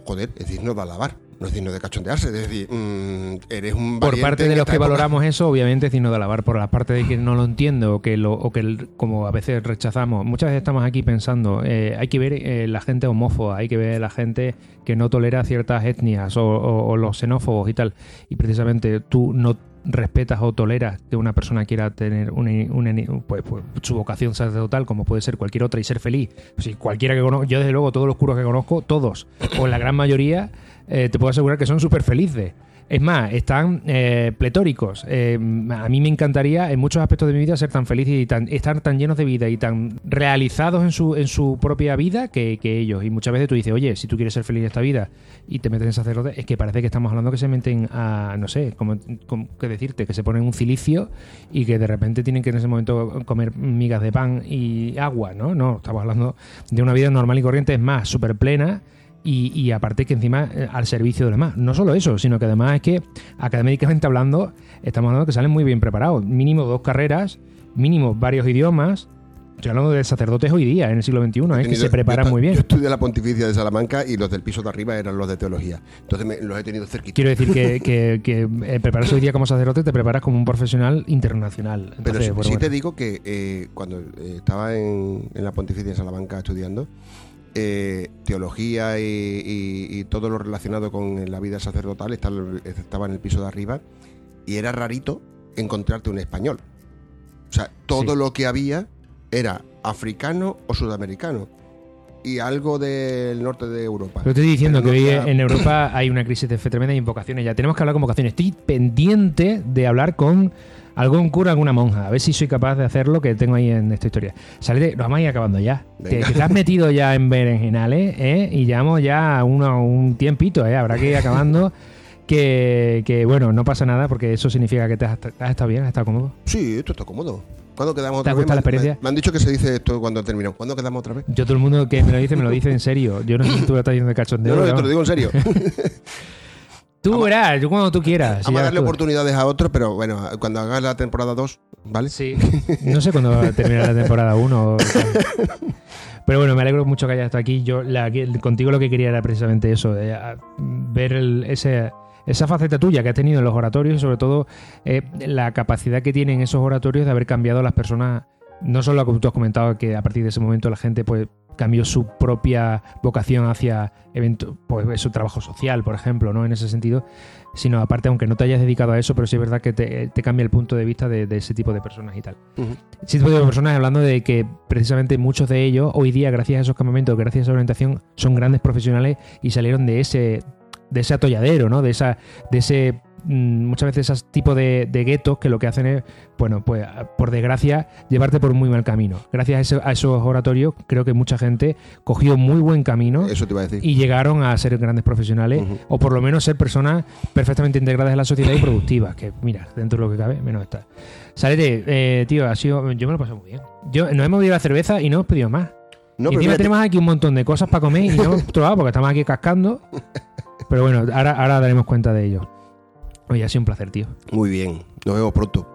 joder, es digno de alabar, no es digno de cachondearse, es decir, mm, eres un Por parte de los que época. valoramos eso, obviamente es digno de alabar. Por la parte de que no lo entiende o que, lo, o que como a veces rechazamos. Muchas veces estamos aquí pensando, eh, hay que ver eh, la gente homófoba, hay que ver la gente que no tolera ciertas etnias o, o- o los xenófobos y tal. Y precisamente tú no respetas o toleras que una persona quiera tener una, una- pues, pues, su vocación sacerdotal como puede ser cualquier otra y ser feliz. Si cualquiera que conozco, yo desde luego todos los curos que conozco, todos, o la gran mayoría, eh, te puedo asegurar que son súper felices. Es más, están eh, pletóricos. Eh, a mí me encantaría en muchos aspectos de mi vida ser tan feliz y tan, estar tan llenos de vida y tan realizados en su, en su propia vida que, ellos. Y muchas veces tú dices, oye, si tú quieres ser feliz en esta vida y te metes en sacerdote, es que parece que estamos hablando que se meten a, no sé, como, como que decirte, que se ponen un cilicio y que de repente tienen que en ese momento comer migas de pan y agua, ¿no? No, estamos hablando de una vida normal y corriente, es más, súper plena y, y aparte que encima eh, al servicio de los demás. No solo eso, sino que además es que académicamente hablando, estamos hablando que salen muy bien preparados. Mínimo dos carreras, mínimo varios idiomas. Estoy hablando de sacerdotes hoy día, en el siglo XXI, ¿eh? que se preparan yo, muy bien. Yo estudié la Pontificia de Salamanca y los del piso de arriba eran los de teología. Entonces me- los he tenido cerquita. Quiero decir que, que, [LAUGHS] que, eh, prepararse hoy día como sacerdote te preparas como un profesional internacional. Pero sí, bueno, sí bueno. te digo que eh, cuando estaba en, en la Pontificia de Salamanca estudiando, eh, teología y, y- y todo lo relacionado con la vida sacerdotal estaba, estaba en el piso de arriba y era rarito encontrarte un español. O sea, todo Sí. lo que había era africano o sudamericano y algo del norte de Europa. Pero estoy diciendo que hoy en Europa [CLEARS THROAT] hay una crisis de fe tremenda y en vocaciones. Ya tenemos que hablar con vocaciones. Estoy pendiente de hablar con algún cura, alguna monja. A ver si soy capaz de hacer lo que tengo ahí en esta historia. Salete, nos vamos a ir acabando ya. Que, te has metido ya en berenjenales, ¿eh? Y llevamos ya uno- un tiempito, ¿eh? Habrá que ir acabando. [LAUGHS] Que, que, bueno, no pasa nada porque eso significa que te has, has estado bien, has estado cómodo. Sí, esto está cómodo. ¿Cuándo quedamos ¿Te otra vez? gustado la experiencia? Me, han dicho que se dice esto cuando ha terminado. ¿Cuándo quedamos otra vez? Yo todo el mundo que me lo dice, me lo dice en serio. Yo no sé si tú lo estás diciendo de cachondeo. No, no, pero te lo digo en serio. [LAUGHS] Tú verás, yo cuando tú quieras. Vamos a darle tú. oportunidades a otros, pero bueno, cuando hagas la temporada 2, ¿vale? Sí. No sé cuándo va a terminar la temporada 1. [LAUGHS] Pero bueno, me alegro mucho que hayas estado aquí. Yo la, contigo lo que quería era precisamente eso, de, a- ver el- ese, esa faceta tuya que has tenido en los oratorios y sobre todo eh, la capacidad que tienen esos oratorios de haber cambiado a las personas. No solo como tú has comentado, que a partir de ese momento la gente pues cambió su propia vocación hacia evento, pues su trabajo social, por ejemplo, ¿no? En ese sentido, sino aparte, aunque no te hayas dedicado a eso, pero sí es verdad que te, te cambia el punto de vista de, de ese tipo de personas y tal. Ujú. Ese tipo de personas hablando de que precisamente muchos de ellos, hoy día, gracias a esos campamentos, gracias a esa orientación, son grandes profesionales y salieron de ese, de ese atolladero, ¿no? De esa, de ese mm, muchas veces esos tipos de, de guetos que lo que hacen es, bueno, pues por desgracia, llevarte por muy mal camino. Gracias a, ese- a esos oratorios, creo que mucha gente cogió muy buen camino Eso te iba a decir. y llegaron a ser grandes profesionales o por lo menos ser personas perfectamente integradas en la sociedad y productivas, que mira, dentro de lo que cabe, menos está. Salete, eh, tío, ha sido, yo me lo he pasado muy bien. Yo, nos hemos bebido la cerveza y no hemos pedido más. No, y encima tenemos aquí un montón de cosas para comer y no hemos probado porque estamos aquí cascando. [LAUGHS] Pero bueno, ahora, ahora daremos cuenta de ello. Oye, ha sido un placer, tío. Muy bien, nos vemos pronto.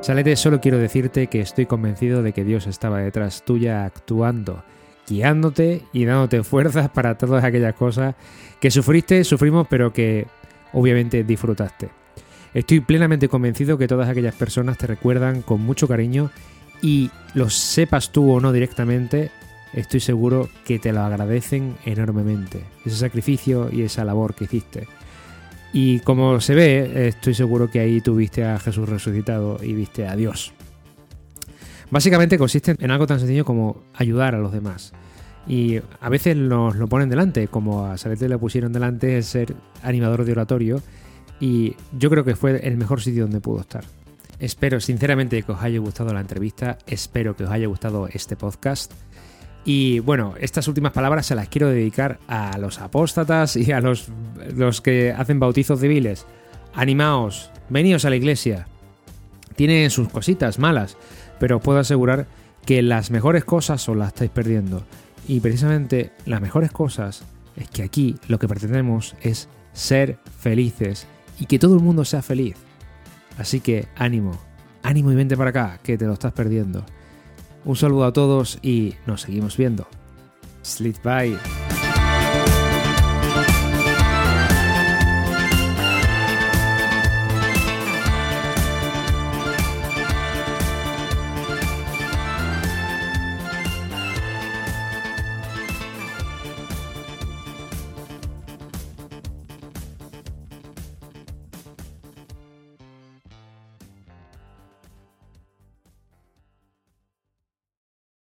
Salete, solo quiero decirte que estoy convencido de que Dios estaba detrás tuya actuando, guiándote y dándote fuerzas para todas aquellas cosas que sufriste, sufrimos, pero que obviamente disfrutaste. Estoy plenamente convencido que todas aquellas personas te recuerdan con mucho cariño y lo sepas tú o no directamente, estoy seguro que te lo agradecen enormemente. Ese sacrificio y esa labor que hiciste. Y como se ve, estoy seguro que ahí tuviste a Jesús resucitado y viste a Dios. Básicamente consiste en algo tan sencillo como ayudar a los demás. Y a veces nos lo ponen delante, como a Salete le pusieron delante el ser animador de oratorio. Y yo creo que fue el mejor sitio donde pudo estar. Espero sinceramente que os haya gustado la entrevista, espero que os haya gustado este podcast. Y bueno, estas últimas palabras se las quiero dedicar a los apóstatas y a los, los que hacen bautizos civiles. Animaos, veníos a la iglesia. Tiene sus cositas malas, pero os puedo asegurar que las mejores cosas os las estáis perdiendo. Y precisamente las mejores cosas es que aquí lo que pretendemos es ser felices y que todo el mundo sea feliz. Así que ánimo, ánimo y vente para acá, que te lo estás perdiendo. Un saludo a todos y nos seguimos viendo. Sleep bye.